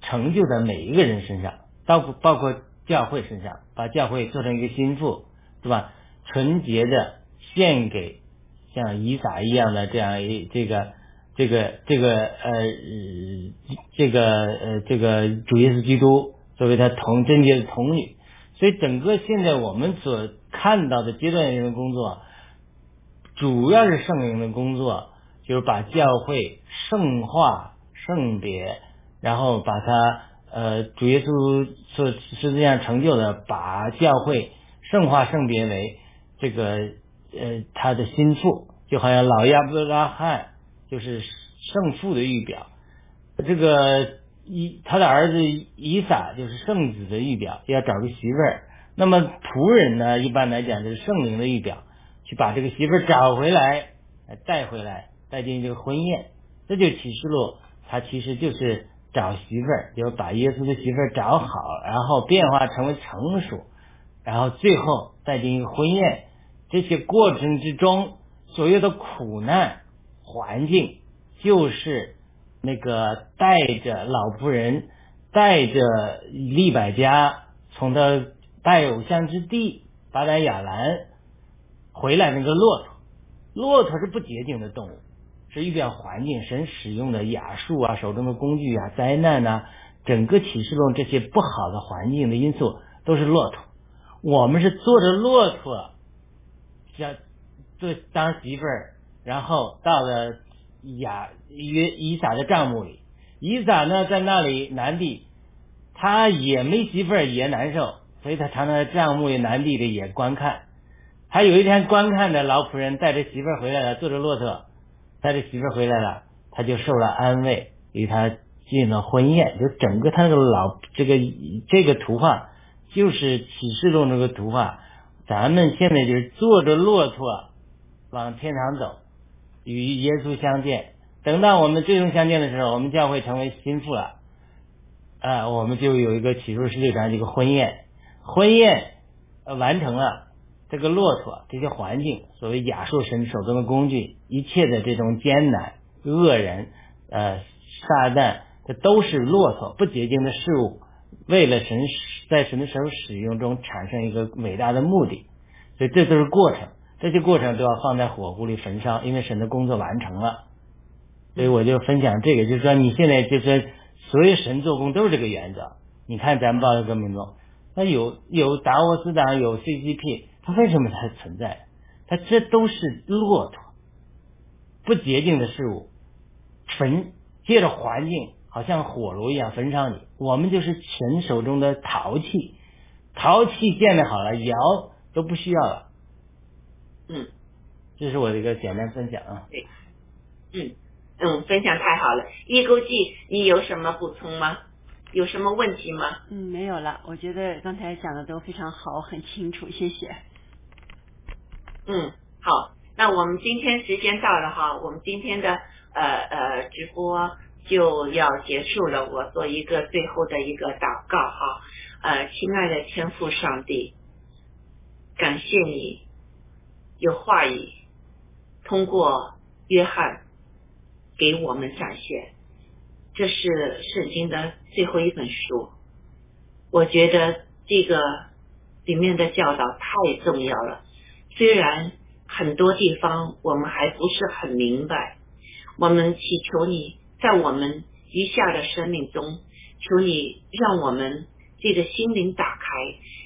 S2: 成就在每一个人身上，包括包括教会身上，把教会做成一个心腹，是吧？纯洁的献给像以撒一样的这样一这个。这个这个呃这个呃这个主耶稣基督作为他同贞洁的童女，所以整个现在我们所看到的阶段性的工作，主要是圣灵的工作，就是把教会圣化圣别，然后把它呃主耶稣所实际上成就的，把教会圣化圣别为这个呃他的心腹，就好像老亚伯拉罕。就是圣父的预表，这个以他的儿子以撒就是圣子的预表，要找个媳妇儿。那么仆人呢，一般来讲就是圣灵的预表，去把这个媳妇儿找回来，带回来，带进这个婚宴。这就启示录，他其实就是找媳妇儿，就把耶稣的媳妇儿找好，然后变化成为成熟，然后最后带进一个婚宴。这些过程之中，所有的苦难。环境就是那个带着老仆人，带着利百家从他拜偶像之地巴丹亚兰回来那个骆驼，骆驼是不洁净的动物，是预表环境。神使用的雅术啊，手中的工具啊，灾难呐，整个启示录这些不好的环境的因素都是骆驼。我们是坐着骆驼，像做当媳妇儿。然后到了亚约以撒的帐幕里，以撒呢在那里南地，他也没媳妇儿也难受，所以他常常在帐幕里南地里也观看。他有一天观看的老仆人带着媳妇儿回来了，坐着骆驼带着媳妇儿回来了，他就受了安慰，与他进了婚宴。就整个他那个老这个这个图画，就是启示录那个图画。咱们现在就是坐着骆驼往天堂走。与耶稣相见，等到我们最终相见的时候，我们将会成为心腹了。啊，我们就有一个起初世界上一个婚宴，婚宴完成了，这个骆驼这些环境，所谓亚述神手中的工具，一切的这种艰难、恶人、呃撒旦，这都是骆驼不洁净的事物，为了神在神的手使用中产生一个伟大的目的，所以这都是过程。这些过程都要放在火炉里焚烧，因为神的工作完成了。所以我就分享这个，就是说你现在就是所有神做工都是这个原则。你看咱们报道革命中，那有有达沃斯党，有 CCP，它为什么它存在？它这都是骆驼，不洁净的事物，焚借着环境，好像火炉一样焚烧你。我们就是神手中的陶器，陶器建的好了，窑都不需要了。
S1: 嗯，
S2: 这是我的一个简单分享啊。
S1: 对，嗯嗯，分享太好了。一勾记，你有什么补充吗？有什么问题吗？
S3: 嗯，没有了。我觉得刚才讲的都非常好，很清楚，谢谢。
S1: 嗯，好，那我们今天时间到了哈，我们今天的呃呃直播就要结束了。我做一个最后的一个祷告哈，呃，亲爱的天父上帝，感谢你有话语通过约翰给我们展现，这是圣经的最后一本书。我觉得这个里面的教导太重要了。虽然很多地方我们还不是很明白，我们祈求你在我们余下的生命中，求你让我们这个心灵打开，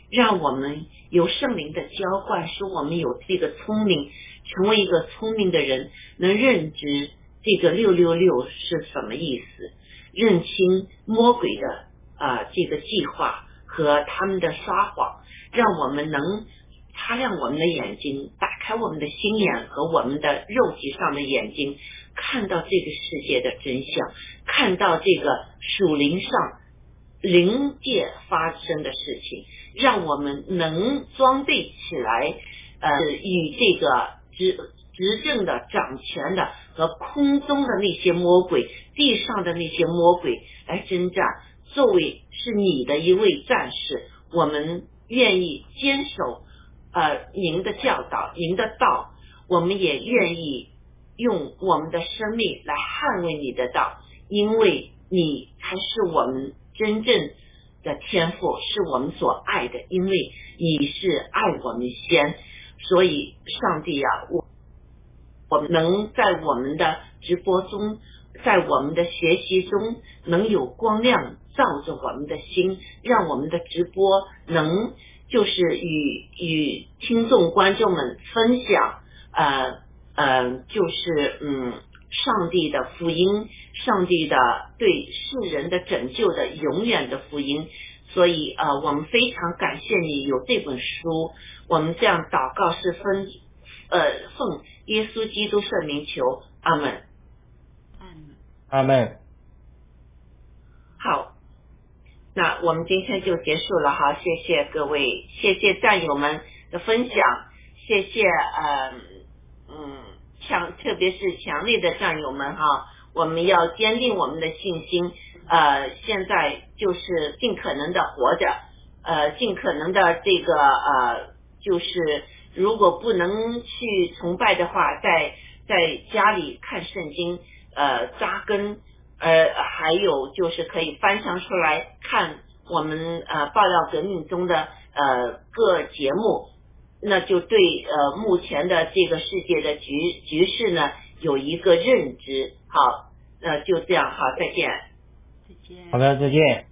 S1: 让我们有圣灵的浇灌，使我们有这个聪明，成为一个聪明的人，能认知这个六六六是什么意思，认清魔鬼的啊这个计划和他们的撒谎，让我们能。擦亮我们的眼睛，打开我们的心眼和我们的肉体上的眼睛，看到这个世界的真相，看到这个属灵上灵界发生的事情，让我们能装备起来，呃，与这个执执政的、掌权的和空中的那些魔鬼、地上的那些魔鬼来征战。作为是你的一位战士，我们愿意坚守。呃，您的教导，您的道，我们也愿意用我们的生命来捍卫你的道，因为你才是我们真正的天赋，是我们所爱的，因为你是爱我们先，所以上帝啊，我我们能在我们的直播中，在我们的学习中，能有光亮照着我们的心，让我们的直播能。就是与与听众观众们分享，呃呃，就是嗯，上帝的福音，上帝的对世人的拯救的永远的福音。所以呃，我们非常感谢你有这本书。我们这样祷告是分呃奉耶稣基督圣名求，阿门。
S3: 阿门。
S2: 阿门。
S1: 好。那我们今天就结束了哈，谢谢各位，谢谢战友们的分享，谢谢呃嗯强，特别是强烈的战友们哈，我们要坚定我们的信心，呃，现在就是尽可能的活着，呃，尽可能的这个呃，就是如果不能去崇拜的话，在在家里看圣经，呃，扎根。呃，还有就是可以翻墙出来看我们呃爆料革命中的呃各节目，那就对呃目前的这个世界的局局势呢有一个认知。好，那就这样，好，再见。
S3: 再见。
S2: 好的，再见。